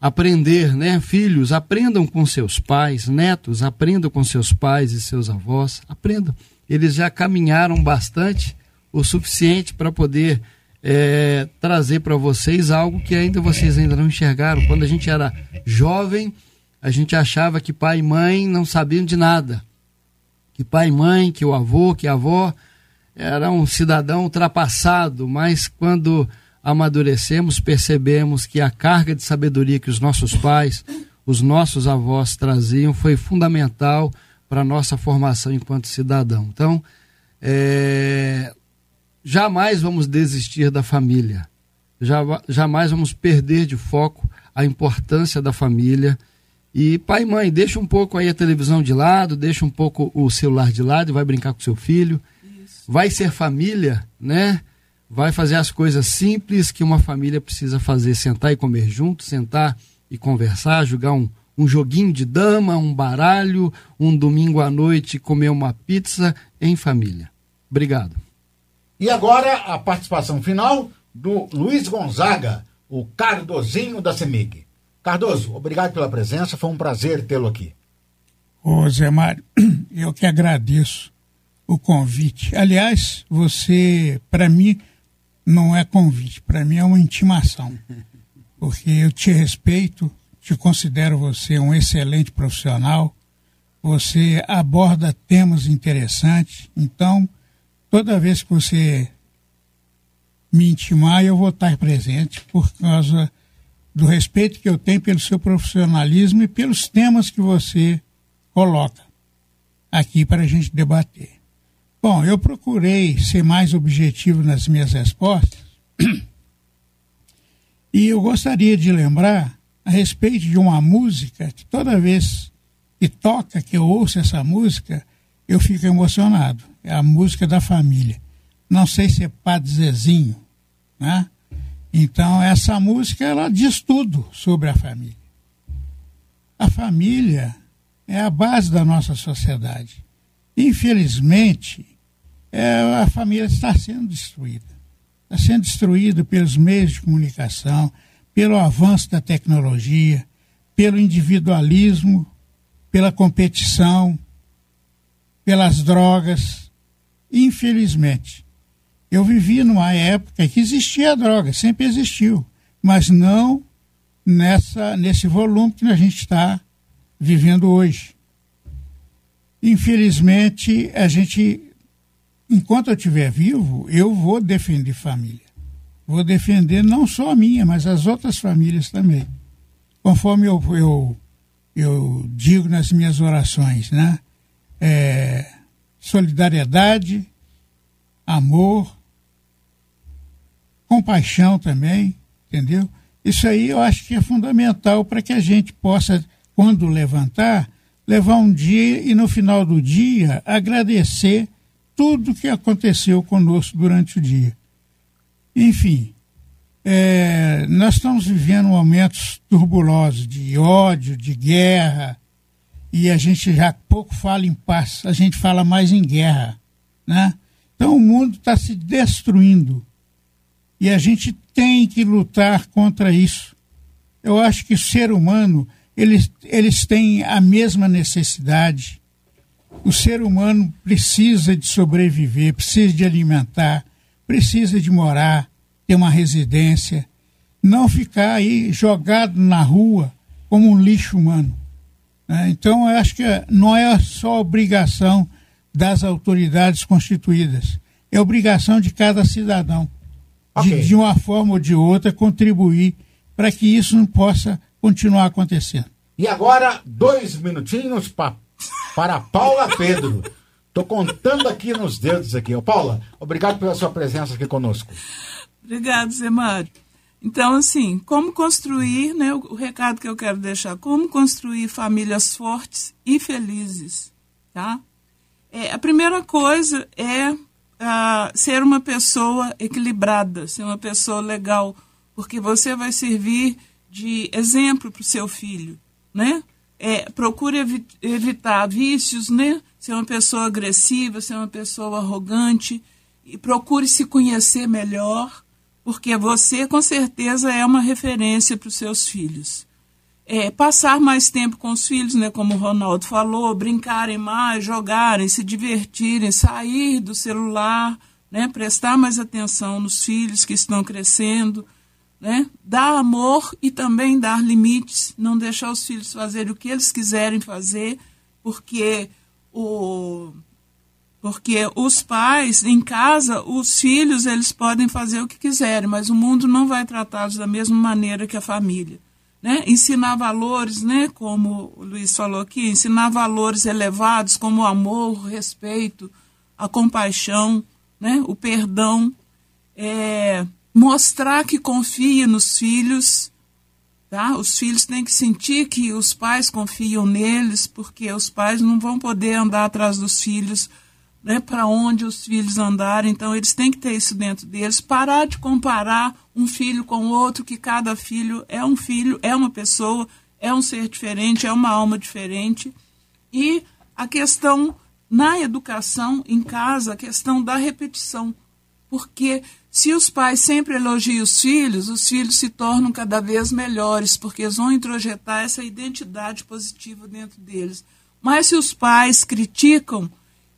Aprender, né? Filhos, aprendam com seus pais, netos, aprendam com seus pais e seus avós, aprendam. Eles já caminharam bastante, o suficiente para poder é, trazer para vocês algo que ainda vocês ainda não enxergaram. Quando a gente era jovem, a gente achava que pai e mãe não sabiam de nada. Que pai e mãe, que o avô, que a avó era um cidadão ultrapassado, mas quando amadurecemos, percebemos que a carga de sabedoria que os nossos pais, os nossos avós traziam foi fundamental para a nossa formação enquanto cidadão. Então, é, jamais vamos desistir da família. jamais vamos perder de foco a importância da família. E pai e mãe, deixa um pouco aí a televisão de lado, deixa um pouco o celular de lado e vai brincar com seu filho. Vai ser família, né? Vai fazer as coisas simples que uma família precisa fazer: sentar e comer junto, sentar e conversar, jogar um, um joguinho de dama, um baralho, um domingo à noite comer uma pizza em família. Obrigado. E agora a participação final do Luiz Gonzaga, o Cardozinho da CEMIG. Cardoso, obrigado pela presença, foi um prazer tê-lo aqui. Ô Zé Mário, eu que agradeço o convite. Aliás, você, para mim, não é convite, para mim é uma intimação. Porque eu te respeito, te considero você um excelente profissional, você aborda temas interessantes, então toda vez que você me intimar, eu vou estar presente por causa do respeito que eu tenho pelo seu profissionalismo e pelos temas que você coloca aqui para a gente debater. Bom, eu procurei ser mais objetivo nas minhas respostas e eu gostaria de lembrar a respeito de uma música que toda vez que toca, que eu ouço essa música, eu fico emocionado é a música da família. Não sei se é Padre Zezinho, né? Então, essa música, ela diz tudo sobre a família. A família é a base da nossa sociedade. Infelizmente, é, a família está sendo destruída. Está sendo destruída pelos meios de comunicação, pelo avanço da tecnologia, pelo individualismo, pela competição, pelas drogas, Infelizmente, eu vivi numa época que existia a droga, sempre existiu, mas não nessa, nesse volume que a gente está vivendo hoje. Infelizmente, a gente, enquanto eu estiver vivo, eu vou defender família. Vou defender não só a minha, mas as outras famílias também. Conforme eu, eu, eu digo nas minhas orações, né? É, solidariedade, amor, compaixão também, entendeu? Isso aí eu acho que é fundamental para que a gente possa, quando levantar, levar um dia e no final do dia agradecer tudo que aconteceu conosco durante o dia. Enfim, é, nós estamos vivendo momentos turbulosos de ódio, de guerra, e a gente já pouco fala em paz, a gente fala mais em guerra. Né? Então o mundo está se destruindo e a gente tem que lutar contra isso. Eu acho que o ser humano, eles, eles têm a mesma necessidade. O ser humano precisa de sobreviver, precisa de alimentar, precisa de morar, ter uma residência, não ficar aí jogado na rua como um lixo humano. Né? Então, eu acho que não é só obrigação das autoridades constituídas, é obrigação de cada cidadão okay. de, de uma forma ou de outra, contribuir para que isso não possa continuar acontecendo. E agora, dois minutinhos pra, para Paula Pedro. Estou contando aqui nos dedos aqui. Ô, Paula, obrigado pela sua presença aqui conosco. Obrigado, Zé Mário. Então, assim, como construir, né, o, recado que eu quero deixar, como construir famílias fortes e felizes, tá? É, a primeira coisa é ser uma pessoa equilibrada, ser uma pessoa legal, porque você vai servir de exemplo para o seu filho, né? É, procure evi evitar vícios, né? Ser uma pessoa agressiva, ser uma pessoa arrogante. E procure se conhecer melhor, porque você com certeza é uma referência para os seus filhos. É, passar mais tempo com os filhos, né, como o Ronaldo falou, brincarem mais, jogarem, se divertirem, sair do celular, né, prestar mais atenção nos filhos que estão crescendo, né, dar amor e também dar limites, não deixar os filhos fazerem o que eles quiserem fazer, porque o porque os pais em casa, os filhos, eles podem fazer o que quiserem, mas o mundo não vai tratá-los da mesma maneira que a família né? ensinar valores, né? como o Luiz falou aqui, ensinar valores elevados como o amor, o respeito, a compaixão, né? o perdão, é, mostrar que confia nos filhos. Tá? Os filhos têm que sentir que os pais confiam neles, porque os pais não vão poder andar atrás dos filhos né, para onde os filhos andarem. Então, eles têm que ter isso dentro deles. Parar de comparar um filho com o outro, que cada filho é um filho, é uma pessoa, é um ser diferente, é uma alma diferente. E a questão na educação, em casa, a questão da repetição. Porque se os pais sempre elogiam os filhos, os filhos se tornam cada vez melhores, porque eles vão introjetar essa identidade positiva dentro deles. Mas se os pais criticam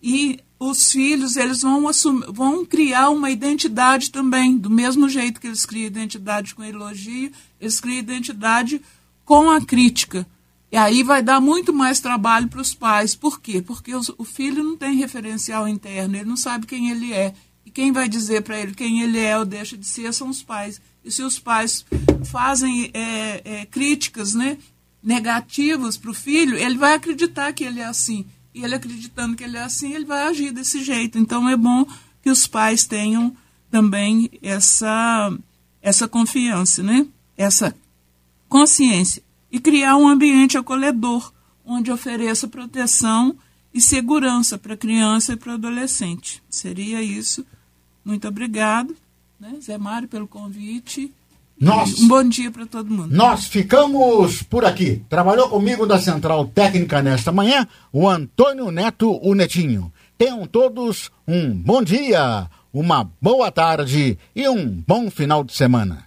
e os filhos eles vão, assumir, vão criar uma identidade também, do mesmo jeito que eles criam identidade com elogio, eles criam identidade com a crítica. E aí vai dar muito mais trabalho para os pais. Por quê? Porque os, o filho não tem referencial interno, ele não sabe quem ele é. Quem vai dizer para ele quem ele é ou deixa de ser são os pais. E se os pais fazem é, é, críticas né, negativas para o filho, ele vai acreditar que ele é assim. E ele acreditando que ele é assim, ele vai agir desse jeito. Então é bom que os pais tenham também essa essa confiança, né? Essa consciência e criar um ambiente acolhedor onde ofereça proteção e segurança para a criança e para o adolescente. Seria isso. Muito obrigado, né, Zé Mário, pelo convite. Nós, um bom dia para todo mundo. Nós ficamos por aqui. Trabalhou comigo da Central Técnica nesta manhã o Antônio Neto, o Netinho. Tenham todos um bom dia, uma boa tarde e um bom final de semana.